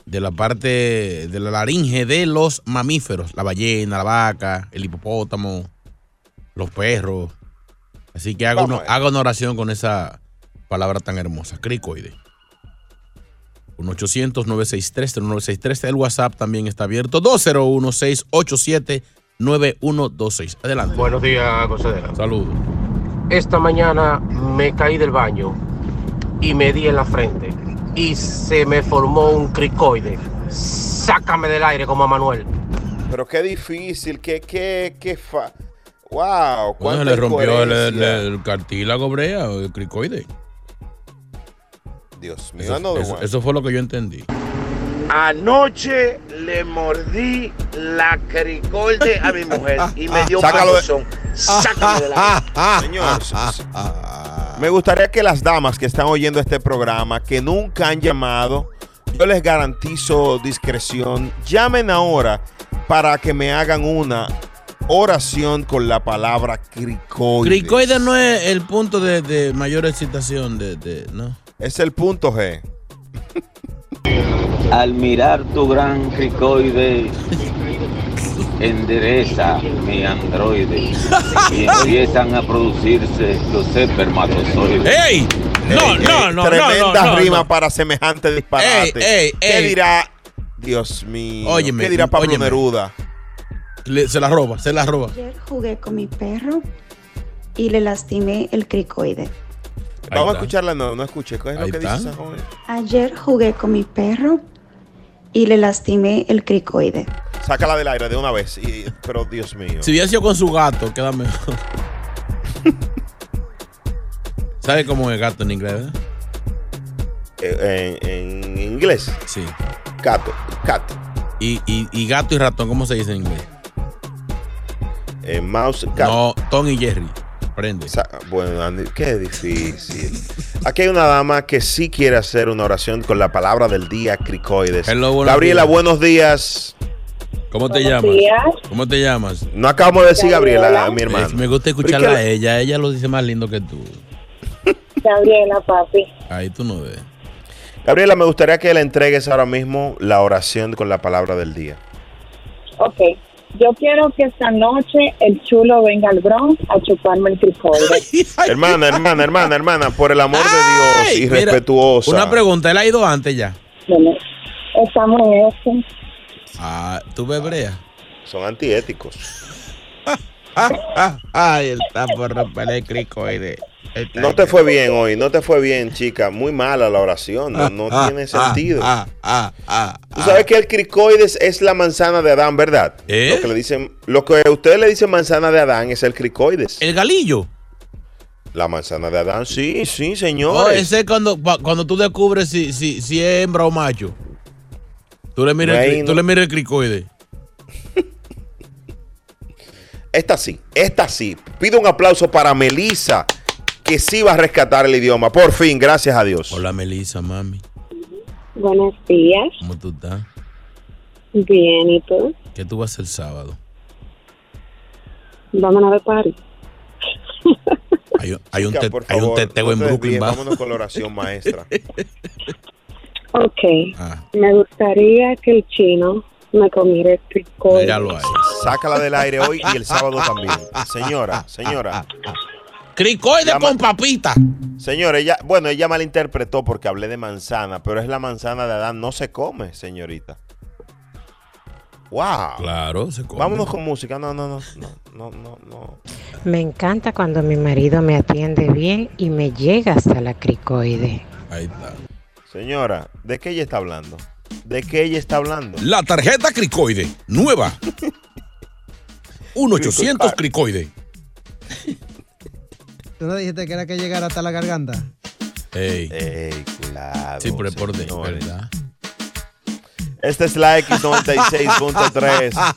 de la parte de la laringe de los mamíferos, la ballena, la vaca, el hipopótamo, los perros. Así que haga, una, haga oración con esa palabra tan hermosa, cricoide. 1-800-963-0963. El WhatsApp también está abierto. 201-687-9126. Adelante. Buenos días, Gozadera. Saludos. Esta mañana me caí del baño y me di en la frente y se me formó un cricoide. Sácame del aire como a Manuel. Pero qué difícil, qué, qué, qué fa... ¡Wow! Bueno, le rompió el, el- el cartílago brea o el cricoide. Dios mío, Eso, another eso- fue lo que yo entendí. Anoche le mordí la cricolde a mi mujer y me dio un Sácalo de-. Sácame de la <laughs> Señor, me gustaría que las damas que están oyendo este programa, que nunca han llamado, yo les garantizo discreción, llamen ahora para que me hagan una oración con la palabra cricoide. Cricoide no es el punto de, de mayor excitación, de, de- ¿no? Es el punto G. Al mirar tu gran cricoide, endereza mi androide y <laughs> empiezan a producirse los espermatozoides. ¡Ey! No, Ey, no, ey, no, Tremenda no, no, rima no. para semejante disparate. Ey, ey, ¿Qué dirá? Dios mío. Óyeme, ¿Qué dirá Pablo óyeme. Neruda? Le- se la roba, se la roba. Ayer jugué con mi perro y le lastimé el cricoide. Vamos a escucharla, no, no escuché. ¿Qué es lo que está. dice esa joven? Ayer jugué con mi perro y le lastimé el cricoide. Sácala del aire de una vez. y- pero Dios mío. Si hubiera sido con su gato, queda mejor. <laughs> ¿Sabe cómo es gato en inglés? verdad? Eh, en, en inglés. Sí. Gato. Cat. Y, y, y gato y ratón, ¿cómo se dice en inglés? Eh, mouse. Cat. No, Tom y Jerry. Prende. Bueno, Andy, qué difícil. Aquí hay una dama que sí quiere hacer una oración con la palabra del día, cricoides. Hello, buenos Gabriela, días. buenos días. ¿Cómo te Buenos llamas? días. ¿Cómo te llamas? No acabamos de decir Gabriela, mi hermano. Me gusta escucharla ¿y a ella. Ella lo dice más lindo que tú. Gabriela, papi. Ahí tú no ves. Gabriela, me gustaría que le entregues ahora mismo la oración con la palabra del día. Ok. Yo quiero que esta noche el chulo venga al Bronx a chuparme el cricoide. <laughs> hermana, hermana, hermana, hermana, por el amor de Dios y Mira, respetuosa. Una pregunta, ¿él ha ido antes ya? Bueno, estamos en eso. Ah, ¿tú ves brea? Son antiéticos. Ay, <laughs> él está por romper el cricoide. No te fue bien hoy, no te fue bien, chica. Muy mala la oración, no, no Ah, tiene ah, sentido. ah, ah, ah, Tú sabes que el cricoides es la manzana de Adán, ¿verdad? ¿Eh? Lo que le dicen, lo que ustedes le dicen manzana de Adán es el cricoides. El galillo. La manzana de Adán, sí, sí, Oh, señores. ese es cuando, cuando tú descubres si, si, si es hembra o macho. Tú le miras, el, tú le miras el cricoide. <laughs> Esta sí, esta sí. Pido un aplauso para Melissa, que sí va a rescatar el idioma. Por fin, gracias a Dios. Hola, Melissa, mami. Buenos días. ¿Cómo tú estás? Bien, ¿y tú? ¿Qué tú vas a hacer el sábado? Vamos a ver party. <laughs> Hay, un- hay un, Chica, te- por hay un teteo no en Brooklyn. Vámonos con la oración maestra. <laughs> Ok. Ah. Me gustaría que el chino me comiera. Míralo ahí. Sácala del aire hoy y el sábado también. Señora, señora. Cricoide Llama- con papita. Señora, ella, bueno, ella malinterpretó porque hablé de manzana, pero es la manzana de Adán, no se come, señorita. Wow. Claro, se come. Vámonos con música. No, no, no, no, no, no, no. Me encanta cuando mi marido me atiende bien y me llega hasta la cricoide. Ahí está. Señora, ¿de qué ella está hablando? ¿De qué ella está hablando? La tarjeta cricoide, nueva. <laughs> 1-800 cricoide. ¿Tú no dijiste que era que llegara hasta la garganta? Ey. Ey, cuidado. Sí, pero es por de, señores. ¿verdad? Esta es la X96.3. <laughs>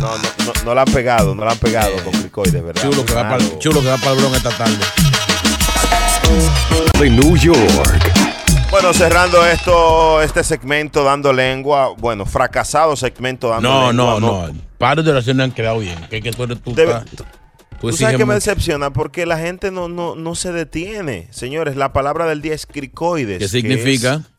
No, no, no, no la han pegado, no la han pegado con cricoides, ¿verdad? Chulo que, va para, Malo. chulo que va para el Bronx esta tarde. De New York. Bueno, cerrando esto, este segmento dando lengua, bueno, fracasado segmento dando No, lengua. no, no. Varios de oraciones han quedado bien. Que, que tú eres tú. Debe- tú Tú sabes que me decepciona porque la gente no, no, no se detiene. Señores, la palabra del día es cricoides. ¿Qué que significa? Es,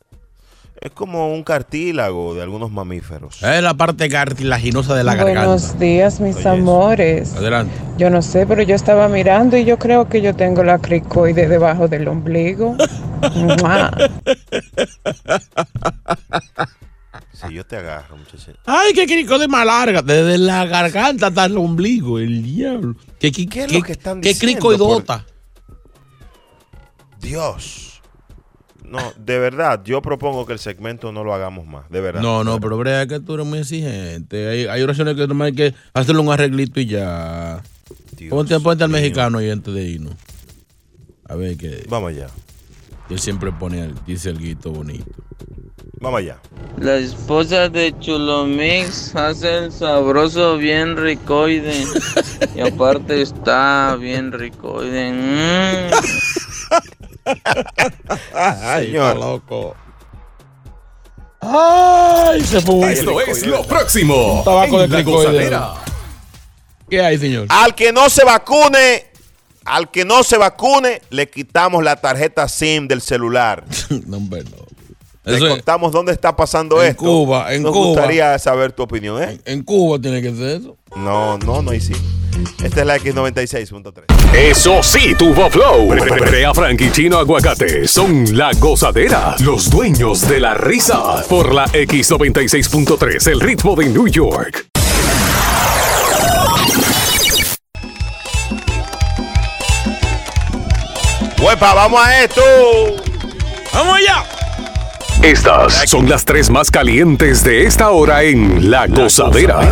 es como un cartílago de algunos mamíferos. Es la parte cartilaginosa de la garganta. Buenos días, mis amores. Adelante. Yo no sé, pero yo estaba mirando y yo creo que yo tengo la cricoide debajo del ombligo. <laughs> Si yo te agarro, muchacho. Ay, qué cricoide más larga. Desde la garganta hasta el ombligo. El diablo. ¿Qué, qué, ¿Qué es qué- lo que están qué diciendo? Dios. No, de verdad, yo propongo que el segmento no lo hagamos más. De verdad. No, no, pero Brea, que tú eres muy exigente. Hay, hay oraciones que hay que hacerle un arreglito y ya. ponte ponte al mexicano ahí antes de irnos. A ver que. Vamos allá. Él siempre pone, el- dice el guito bonito. Vamos allá. La esposa de Chulomix hace el sabroso bien ricoide. y aparte está bien ricoide. Mm. <laughs> Ay, Señor. loco. Ay, se fue un Esto es lo próximo. Un tabaco de en. ¿Qué hay, señor? Al que no se vacune, al que no se vacune, le quitamos la tarjeta SIM del celular. <laughs> no, hombre, no. Le Eso es- contamos dónde está pasando En esto. Cuba, en Nos Cuba. gustaría saber tu opinión, ¿eh? En Cuba tiene que ser eso. No, no, no hay sí. Esta es la X96.3. Eso sí, tuvo flow. Brea Frank y Chino Aguacate son la gozadera, los dueños de la risa. Por la X96.3, el ritmo de New York. ¡Huepa, vamos a esto! ¡Vamos allá! Estas son las tres más calientes de esta hora en La Gozadera.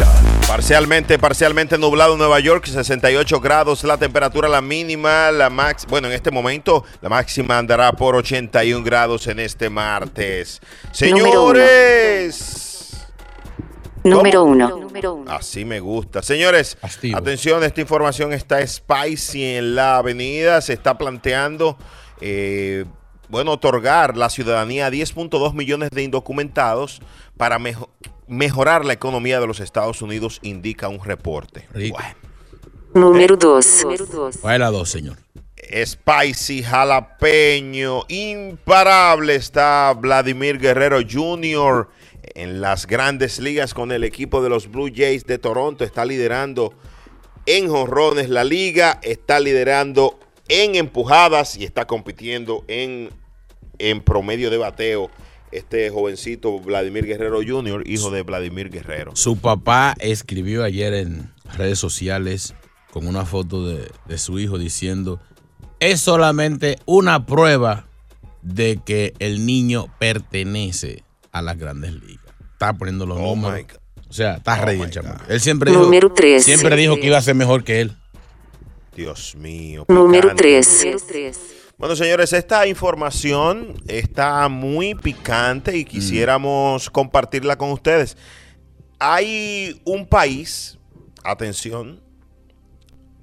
Parcialmente, parcialmente nublado en Nueva York, 68 grados la temperatura, la mínima, la max, bueno, en este momento la máxima andará por 81 grados en este martes. Señores, Número uno. Número uno. así me gusta. Señores, atención, esta información está spicy en la avenida, se está planteando, eh, bueno, otorgar la ciudadanía a 10.2 millones de indocumentados para mejo- mejorar la economía de los Estados Unidos, indica un reporte. Número dos. ¿Cuál es la dos, señor? Spicy, jalapeño, imparable está Vladimir Guerrero Jr. en las grandes ligas con el equipo de los Blue Jays de Toronto. Está liderando en jonrones la liga, está liderando en empujadas y está compitiendo en, en promedio de bateo. Este jovencito Vladimir Guerrero Jr., hijo de Vladimir Guerrero. Su papá escribió ayer en redes sociales con una foto de, de su hijo diciendo es solamente una prueba de que el niño pertenece a las grandes ligas. Está poniendo los Oh, números. my God. O sea, está ready el chamaco. Él siempre dijo, Número tres. siempre dijo que iba a ser mejor que él. Dios mío. Número picante. 3. Bueno, señores, esta información está muy picante y quisiéramos compartirla con ustedes. Hay un país, atención,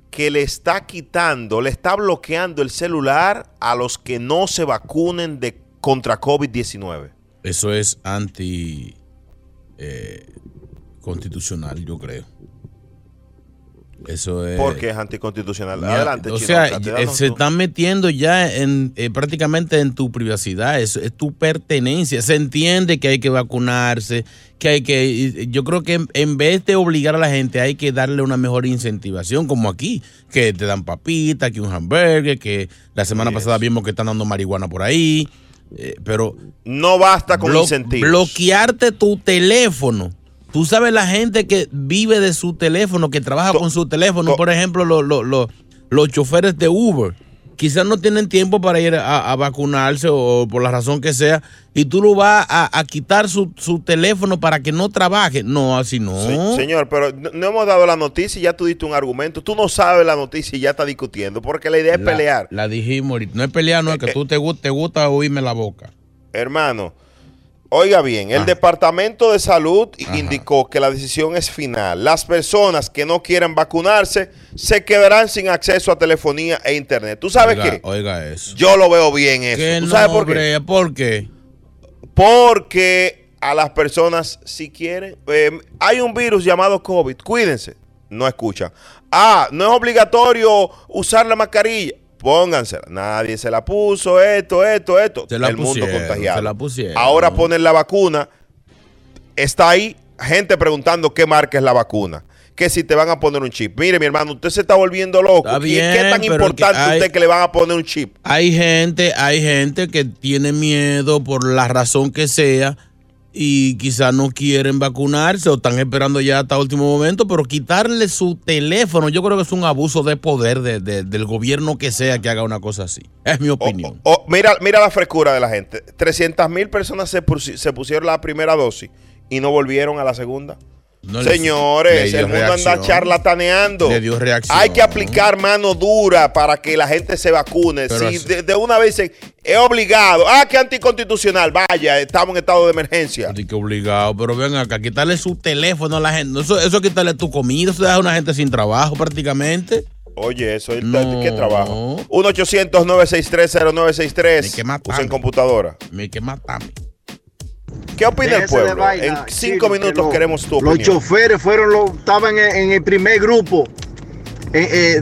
que le está quitando, le está bloqueando el celular a los que no se vacunen de contra COVID-19. Eso es anti eh, constitucional, yo creo. Eso es. Porque es anticonstitucional. Ya, Adelante, o Chino, sea, se están metiendo ya en eh, prácticamente en tu privacidad, es, es tu pertenencia. Se entiende que hay que vacunarse, que hay que. Yo creo que en, en vez de obligar a la gente, hay que darle una mejor incentivación, como aquí, que te dan papita, que un hamburger, que la semana pasada vimos que están dando marihuana por ahí. Eh, pero no basta con incentivos. Bloquearte tu teléfono. Tú sabes la gente que vive de su teléfono, que trabaja con su teléfono, por ejemplo, lo- lo- lo- los choferes de Uber, quizás no tienen tiempo para ir a, a vacunarse o por la razón que sea, y tú lo vas a, a quitar su, su teléfono para que no trabaje. No, así no. Sí, señor, pero no, no hemos dado la noticia y ya tú diste un argumento. Tú no sabes la noticia y ya estás discutiendo, porque la idea es La- pelear. La dijimos. No es pelear, no es que tú te, te gusta oírme la boca. Hermano, oiga bien, el Departamento de Salud indicó que la decisión es final. Las personas que no quieran vacunarse se quedarán sin acceso a telefonía e internet. ¿Tú sabes Oiga, qué? Oiga eso. Yo lo veo bien eso. Que ¿Tú sabes por qué? ¿Por qué? Porque a las personas, si quieren, eh, hay un virus llamado COVID, cuídense, no escuchan. Ah, no es obligatorio usar la mascarilla, póngansela. Nadie se la puso, esto, esto, esto. Se la El mundo contagiado. se la pusieron. Ahora ponen la vacuna, está ahí gente preguntando qué marca es la vacuna. Que si te van a poner un chip. Mire, mi hermano, usted se está volviendo loco. Está ¿Qué- ¿Qué bien, tan importante hay- usted que le van a poner un chip? Hay gente, hay gente que tiene miedo por la razón que sea y quizás no quieren vacunarse o están esperando ya hasta último momento, pero quitarle su teléfono, yo creo que es un abuso de poder de- de- del gobierno que sea que haga una cosa así. Es mi opinión. Oh, mira, mira la frescura de la gente. 300 mil personas se pusieron la primera dosis y no volvieron a la segunda. No Señores, el mundo anda charlataneando. Le dio reacción. Hay que aplicar mano dura para que la gente se vacune. Pero si de, de una vez se- es obligado, ah, que anticonstitucional, vaya, estamos en estado de emergencia. Así que obligado, pero ven acá, quitarle su teléfono a la gente. Eso, eso es quitarle tu comida, eso deja a una gente sin trabajo prácticamente. Oye, eso es No. ¿qué trabajo? 1-800-963-0963. Usen computadora. Me que matame. ¿Qué opina el Déjese pueblo? vaina, en cinco minutos que queremos tu Los opinión. choferes fueron los, estaban en, en el primer grupo, eh, eh,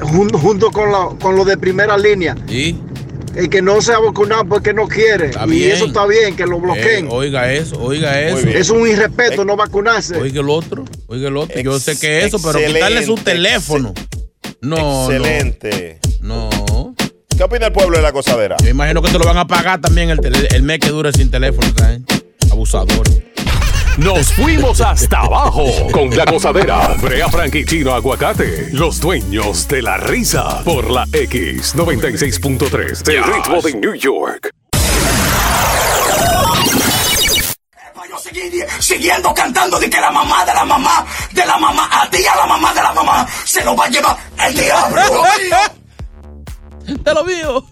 jun- junto con, la- con los de primera línea. ¿Y? El que no se ha vacunado porque no quiere. Está y bien. eso está bien, que lo bloqueen. Eh, oiga eso, oiga eso. Es un irrespeto no vacunarse. Oiga el otro, oiga el otro. Yo sé que eso, pero quitarle su teléfono. No, Excelente. no. ¿Qué opina el pueblo de la cosadera? Yo imagino que se lo van a pagar también el, tele- el mes que dure sin teléfono, gente. Abusador. Nos fuimos hasta abajo con la gozadera. Brea Frank y Chino Aguacate, los dueños de la risa. Por la X96.3 del ritmo de New York. Siguiendo cantando de que la mamá de la mamá de la mamá a ti a la mamá de la mamá se lo va a llevar el diablo. <laughs> Te lo vio.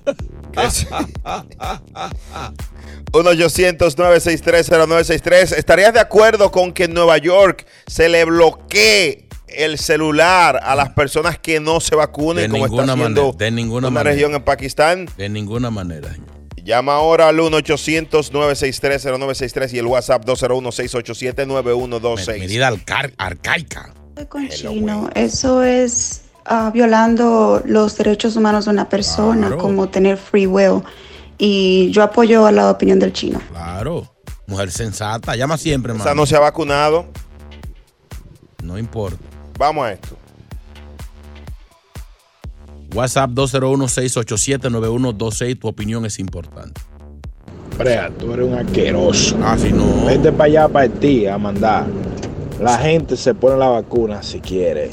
1-800-963-0963. <laughs> ¿Estarías de acuerdo con que en Nueva York se le bloquee el celular a las personas que no se vacunen De como está ninguna haciendo manera, de ninguna una manera. región en Pakistán? De ninguna manera. Llama ahora al 1-800-963-0963 y el WhatsApp 201-687-9126. Medida arca- arcaica. con chino. Eso es ah, violando los derechos humanos de una persona, Claro. como tener free will. Y yo apoyo a la opinión del chino. Claro. Mujer sensata. Llama siempre, Esa mano. no se ha vacunado. No importa. Vamos a esto. WhatsApp 201-687-9126. Tu opinión es importante. Brea, tú eres un asqueroso. Ah, si no. Vete para allá, para ti, a mandar. La gente se pone la vacuna si quiere.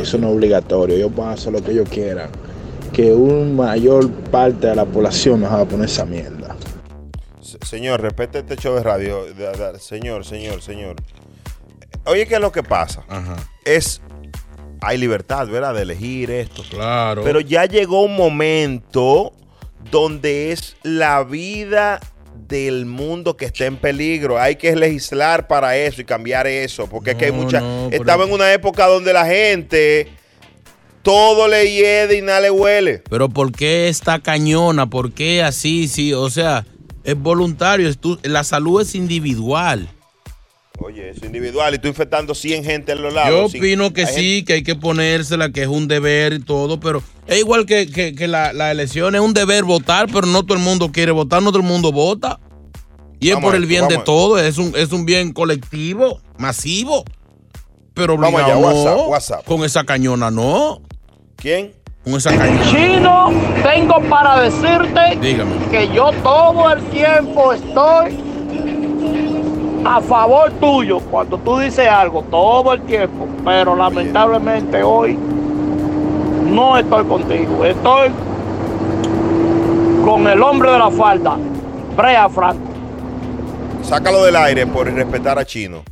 Eso no es obligatorio. Ellos pueden hacer lo que ellos quieran. que un mayor parte de la población nos va a poner esa mierda. Se- Señor, respete este show de radio. Señor, señor, señor. Oye, ¿qué es lo que pasa? Es. Hay libertad, ¿verdad? De elegir esto. Claro. Pero ya llegó un momento donde es la vida del mundo que está en peligro. Hay que legislar para eso y cambiar eso. Porque es que hay mucha. no, Estaba en una época donde la gente. Todo le hiede y nada le huele. Pero ¿por qué esta cañona? ¿Por qué así? Sí, o sea, es voluntario. es tu- la salud es individual. Oye, es individual y tú infectando 100 gente en los Yo lados. sin- opino que sí, que hay que ponérsela, que es un deber y todo, pero es igual que, que- que la, la elección es un deber votar, pero no todo el mundo quiere votar, no todo el mundo vota. Y es por el esto, bien de todos, es un, es un bien colectivo, masivo. Pero Vamos allá, no. WhatsApp, WhatsApp. Con esa cañona no. ¿Quién? Con esa cañona. Chino, tengo para decirte Dígame. que yo todo el tiempo estoy a favor tuyo cuando tú dices algo, todo el tiempo, pero lamentablemente hoy no estoy contigo, estoy con el hombre de la falda, Brea Franco. Sácalo del aire por respetar a Chino.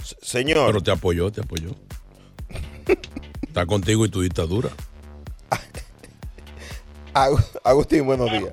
S- Señor. Pero te apoyó, te apoyó. <laughs> Está contigo y tu dictadura. Agu- Agustín, buenos días.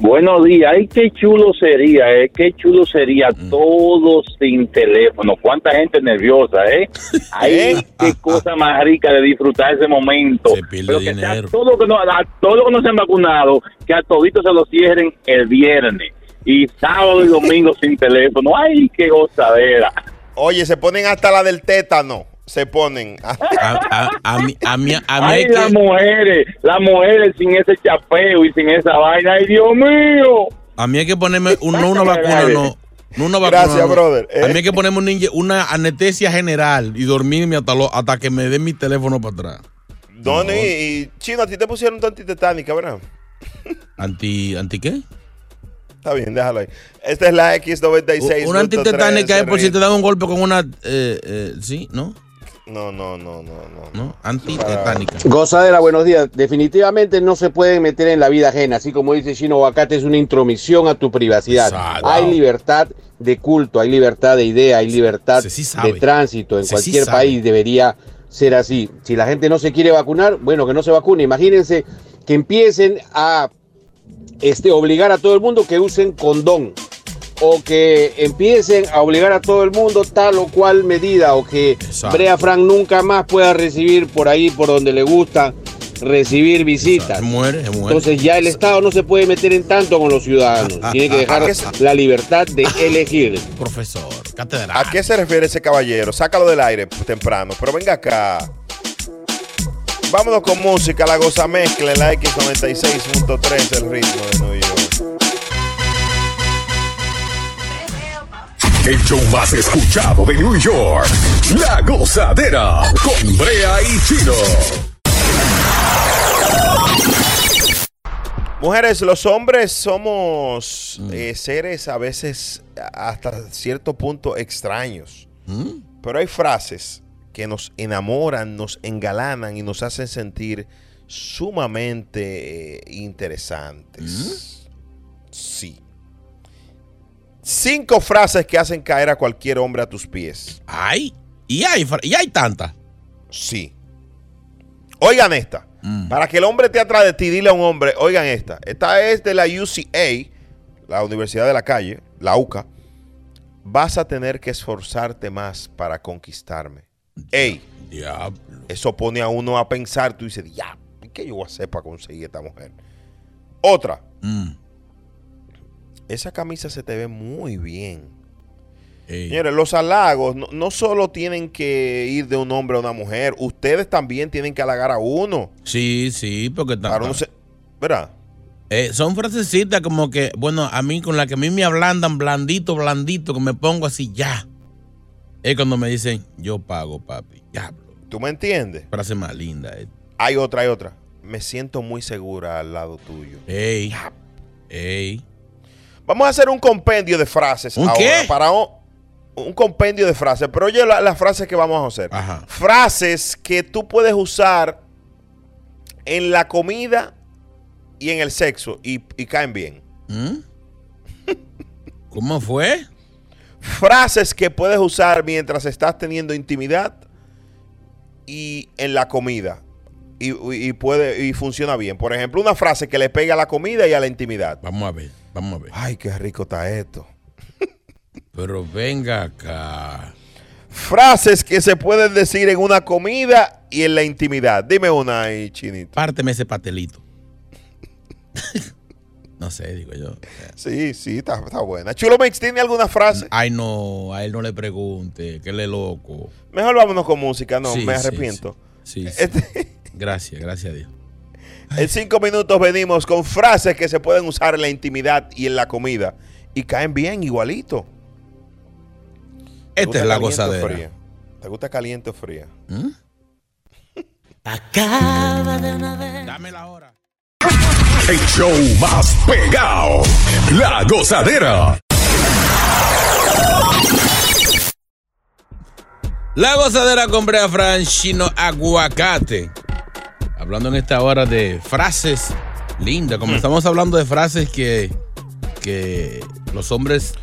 Buenos días, ay qué chulo sería, eh, qué chulo sería Mm. todos sin teléfono, cuánta gente nerviosa, eh. <laughs> Ay, qué cosa más rica de disfrutar ese momento. Pero que sea dinero. todo lo que no, a todos los que no se han vacunado, que a toditos se lo cierren el viernes y sábado y domingo <laughs> sin teléfono. Ay, qué gozadera. Oye, se ponen hasta la del tétano. Se ponen. <laughs> A, a- a mí, a mí, a mí Ay, que- las mujeres, las mujeres sin ese chapeo y sin esa vaina. Ay, Dios mío. A mí hay que ponerme un- no una <laughs> vacuna, no. No una vacuna, Gracias, no. brother. Eh. A mí hay que ponerme una, inye- una anestesia general y dormirme hasta, lo- hasta que me den mi teléfono para atrás. Donny y Chino, a ti te pusieron tu antitetánica, ¿verdad? <laughs> ¿Anti, ¿Anti qué? Está bien, déjalo ahí. Esta es la X96. Una antitetánica es por si te dan un golpe con una... eh, eh, ¿Sí? ¿No? No, no, no, no, no. ¿No? Antitetánica. Gozadera, buenos días. Definitivamente no se pueden meter en la vida ajena, así como dice Chino Aguacate, es una intromisión a tu privacidad. Exacto. Hay libertad de culto, hay libertad de idea, hay libertad de tránsito. En sí cualquier país debería ser así. Si la gente no se quiere vacunar, bueno, que no se vacune. Imagínense que empiecen a este, obligar a todo el mundo que usen condón o que empiecen a obligar a todo el mundo tal o cual medida o que Exacto. Brea Frank nunca más pueda recibir por ahí por donde le gusta recibir visitas. Se muere, se muere. Entonces ya el Estado no se puede meter en tanto con los ciudadanos. <laughs> Tiene que dejar ¿A qué se- la libertad de <laughs> elegir. Profesor, catedral. ¿A qué se refiere ese caballero? Sácalo del aire temprano. Pero venga acá. Vámonos con música, la goza mezcla en la X96.3, el ritmo de New York. El show más escuchado de New York. La gozadera con Brea y Chino. Mujeres, los hombres somos eh, seres a veces hasta cierto punto extraños. Pero hay frases que nos enamoran, nos engalanan y nos hacen sentir sumamente eh, interesantes. Sí. Cinco frases que hacen caer a cualquier hombre a tus pies. Ay, y hay, y hay tantas. Sí. Oigan esta. Para que el hombre te atrás de ti, dile a un hombre, oigan esta. Esta es de la UCA, la Universidad de la Calle, la UCA. Vas a tener que esforzarte más para conquistarme. Ey, Diablo. eso pone a uno a pensar. Tú dices, ya, ¿qué yo voy a hacer para conseguir esta mujer? Otra. Mm. Esa camisa se te ve muy bien. Señores, los halagos no, no solo tienen que ir de un hombre a una mujer, ustedes también tienen que halagar a uno. Sí, sí, porque también. ¿Verdad? Eh, son frasecitas como que, bueno, a mí con la que a mí me ablandan blandito, blandito, que me pongo así ya. Es cuando me dicen, yo pago, papi. Ya, ¿Tú me entiendes? frase más linda. eh. Hay otra, hay otra. Me siento muy segura al lado tuyo. Ey. Ey. Vamos a hacer un compendio de frases ¿Un ahora. qué? Para un compendio de frases. Pero oye la- las frases que vamos a hacer. Frases que tú puedes usar en la comida y en el sexo y, y caen bien. ¿Mm? <laughs> ¿Cómo fue? Frases que puedes usar mientras estás teniendo intimidad y en la comida. Y, y puede y funciona bien. Por ejemplo, una frase que le pega a la comida y a la intimidad. Vamos a ver, vamos a ver. Ay, qué rico está esto. Pero venga acá. Frases que se pueden decir en una comida y en la intimidad. Dime una ahí, chinito. Párteme ese patelito. <laughs> no sé, digo yo. Sí, sí, está, está buena. Chulo Mix, ¿tiene alguna frase? Ay, no, a él no le pregunte, que él es loco. Mejor vámonos con música, no, Sí, me sí, arrepiento. Sí, sí. Este- Gracias, gracias a Dios. En cinco minutos venimos con frases que se pueden usar en la intimidad y en la comida. Y caen bien, igualito. ¿Te Esta gusta es la caliente o gozadera. fría? ¿Te gusta caliente o fría? ¿Mm? Acaba de una vez. Dame la hora. El show más pegado. La gozadera. La gozadera con Brea Franchino Aguacate. Hablando en esta hora de frases lindas, como estamos hablando de frases que, que los hombres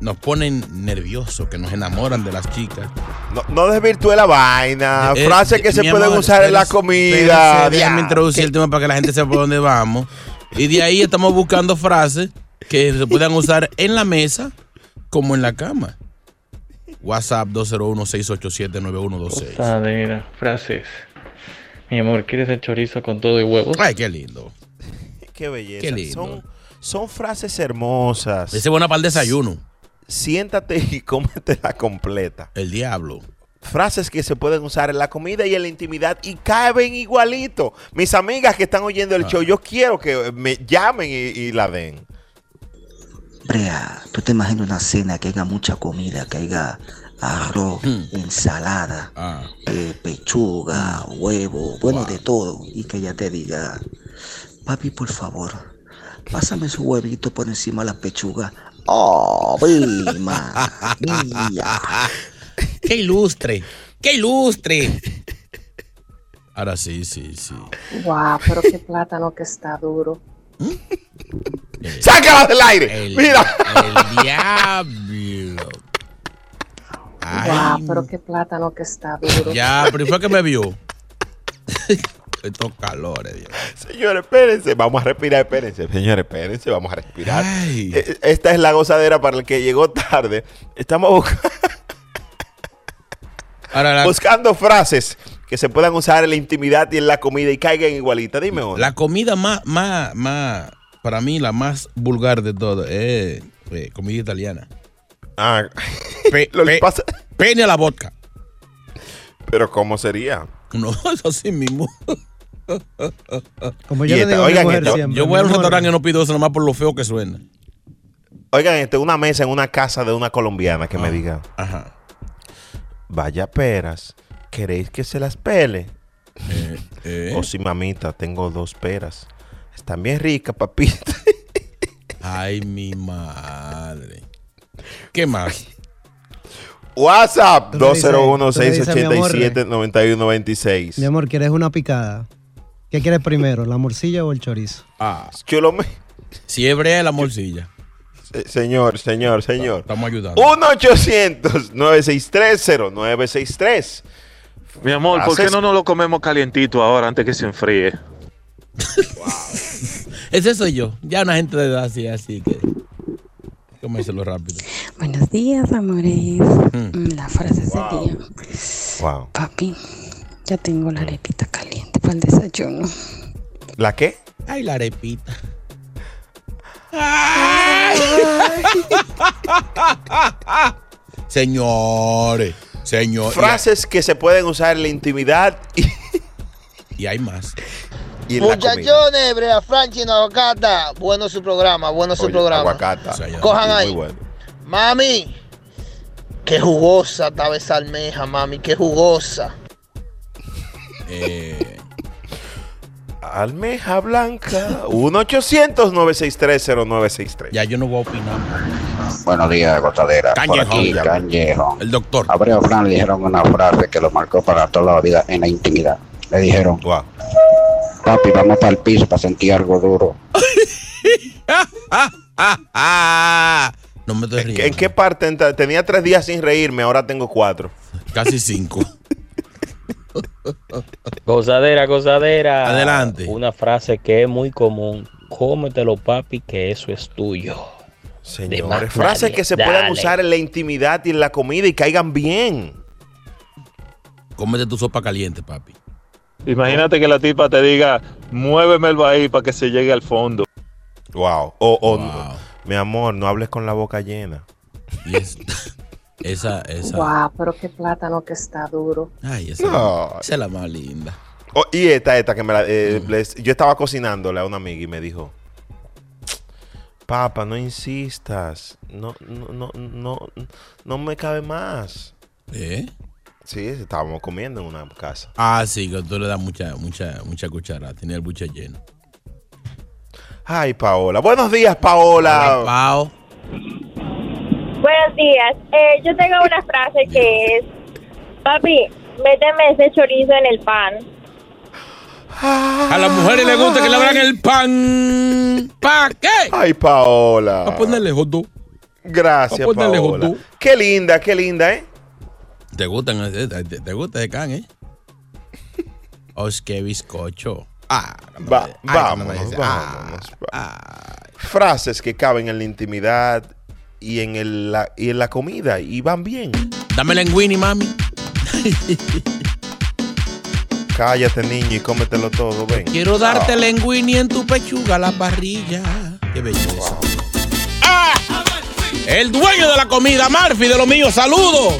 nos ponen nerviosos, que nos enamoran de las chicas. No, no desvirtúe la vaina. Eh, frases eh, que se pueden amor, usar en la comida. espérese, Déjame introducir el tema para que la gente sepa por dónde vamos. Y de ahí estamos buscando frases que se puedan usar en la mesa como en la cama. WhatsApp 201-687-9126. Gozadera, frases. Mi amor, ¿quieres el chorizo con todo y huevos? Ay, qué lindo. <laughs> Qué belleza. Qué lindo. Son, son frases hermosas. Ese es buena para el desayuno. Siéntate y <laughs> cómetela completa. El diablo. Frases que se pueden usar en la comida y en la intimidad y caben igualito. Mis amigas que están oyendo el Ah. show, yo quiero que me llamen y, y la den. Brea, tú te imaginas una cena que haya mucha comida, que haya arroz, ensalada, eh, pechuga, huevo, bueno, de todo, y que ella te diga, papi, por favor, pásame su huevito por encima de la pechuga. ¡Oh, María! <laughs> ¡Qué ilustre! ¡Qué ilustre! Ahora sí, sí, sí. Guau, pero qué plátano que está duro. ¡Sácala del aire! El, ¡Mira! El diablo. Ay, Guau, pero qué plátano que está duro. ya, pero ¿y fue que me vio? <laughs> Estos calores, Dios. Señores, espérense, vamos a respirar, espérense. Señores, espérense, vamos a respirar. Ay. Eh, Esta es la gozadera para el que llegó tarde. Estamos buscando, <laughs> Ahora, la, buscando frases que se puedan usar en la intimidad y en la comida y caigan igualita. Dime una. la comida más, más, más, para mí, la más vulgar de todo es eh, comida italiana. Ah, Pe- <laughs> lo que pe- pasa- Pene a la vodka. pero ¿cómo sería? No, es <laughs> así mismo. Como yo le digo a mi oigan, mujer esto- siempre. Yo voy a un restaurante y no pido eso nomás por lo feo que suena. Oigan, este, una mesa en una casa de una colombiana que me Ah, diga, Ajá. vaya peras, ¿queréis que se las pele? Eh, eh. O si mamita, tengo dos peras. Están bien ricas, papita. <laughs> Ay, mi madre. ¿Qué más? WhatsApp Tú le dices- tú le dices, mi amor, 201-687-9126. Mi amor, ¿quieres una picada? ¿Qué quieres primero, la morcilla o el chorizo? Ah, Chulo me- si es la morcilla. Se- Señor, señor, señor. Estamos ayudando. 1-800-963-0963. Mi amor, ¿por qué no nos lo comemos calientito ahora antes que se enfríe? <laughs> Ese soy yo. Ya una gente de edad así, así que. Comérselo rápido. Buenos días, amores. Mm. La frase sería, Wow. papi, ya tengo la arepita caliente para el desayuno. ¿La qué? Ay, la arepita. Señores, señor. Frases que se pueden usar en la intimidad y, Y hay más. Y. Muchachones, Brea Franchi en Aguacata. Bueno su programa, bueno su Oye, programa. aguacata. Cojan Muy ahí. bueno. Mami, qué jugosa estaba esa almeja, mami, qué jugosa. Eh, Almeja blanca. 1-800-963-0963. ya yo no voy a opinar. Buenos días, Gotadera. Por Cañejo, aquí, ya. Cañejo. El doctor. A Brea Fran le dijeron una frase que lo marcó para toda la vida en la intimidad. Le dijeron, Wow. Papi, vamos para el piso para sentir algo duro. <laughs> no me estoy ¿En, riendo. qué- en qué parte? Tenía tres días sin reírme, ahora tengo cuatro. Casi cinco. <laughs> Gozadera, gozadera. Adelante. Una frase que es muy común. Cómetelo, papi, que eso es tuyo. Señores, frases nadie. que se Dale. puedan usar en la intimidad y en la comida y caigan bien. Cómete tu sopa caliente, papi. Imagínate que la tipa te diga, muéveme el bahí para que se llegue al fondo. Wow. O, o, mi amor, no hables con la boca llena. Y es- <laughs> esa, esa. Guau, pero qué plátano que está duro. Ay, esa, No. esa es la más linda. Oh, y esta, esta que me la, eh, les- yo estaba cocinándole a una amiga y me dijo, Papa, no insistas, no, no, no, no, no me cabe más. ¿Eh? Sí, estábamos comiendo en una casa. Ah, sí, que tú le das mucha, mucha, mucha cuchara. Tiene el buche lleno. Ay, Paola. Buenos días, Paola. Pao. Buenos días. Eh, yo tengo una frase que es, papi, méteme ese chorizo en el pan. A las mujeres les gusta que le abran el pan. ¿Para qué? Ay, Paola. Para ponerle hot dog. Gracias, Pa' ponerle hot Paola. dog. Qué linda, qué linda, ¿eh? ¿Te gustan? eh, ¿Te, gusta ese can, eh? Os que bizcocho. Ah, Va- ay, vámonos, dice, vámonos. Frases que caben en la intimidad y en, el, la, y en la comida y van bien. Dame linguini, mami. Cállate, niño, y cómetelo todo, ven. Quiero darte linguini en tu pechuga, la parrilla. Qué belleza. ¡Ah! El dueño de la comida, Murphy, de lo mío. Saludos.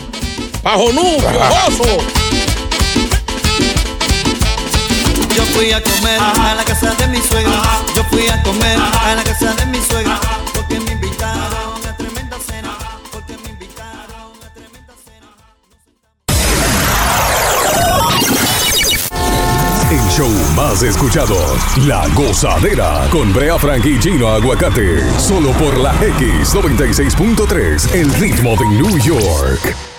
Pajonú, piojoso. Yo fui a comer a la casa de mi suegra. Yo fui a comer a la casa de mi suegra. Porque me invitaron a tremenda cena. Porque me invitaron a tremenda El show más escuchado, La Gozadera, con Brea Frank y Gino Aguacate, solo por la X96.3, el ritmo de New York.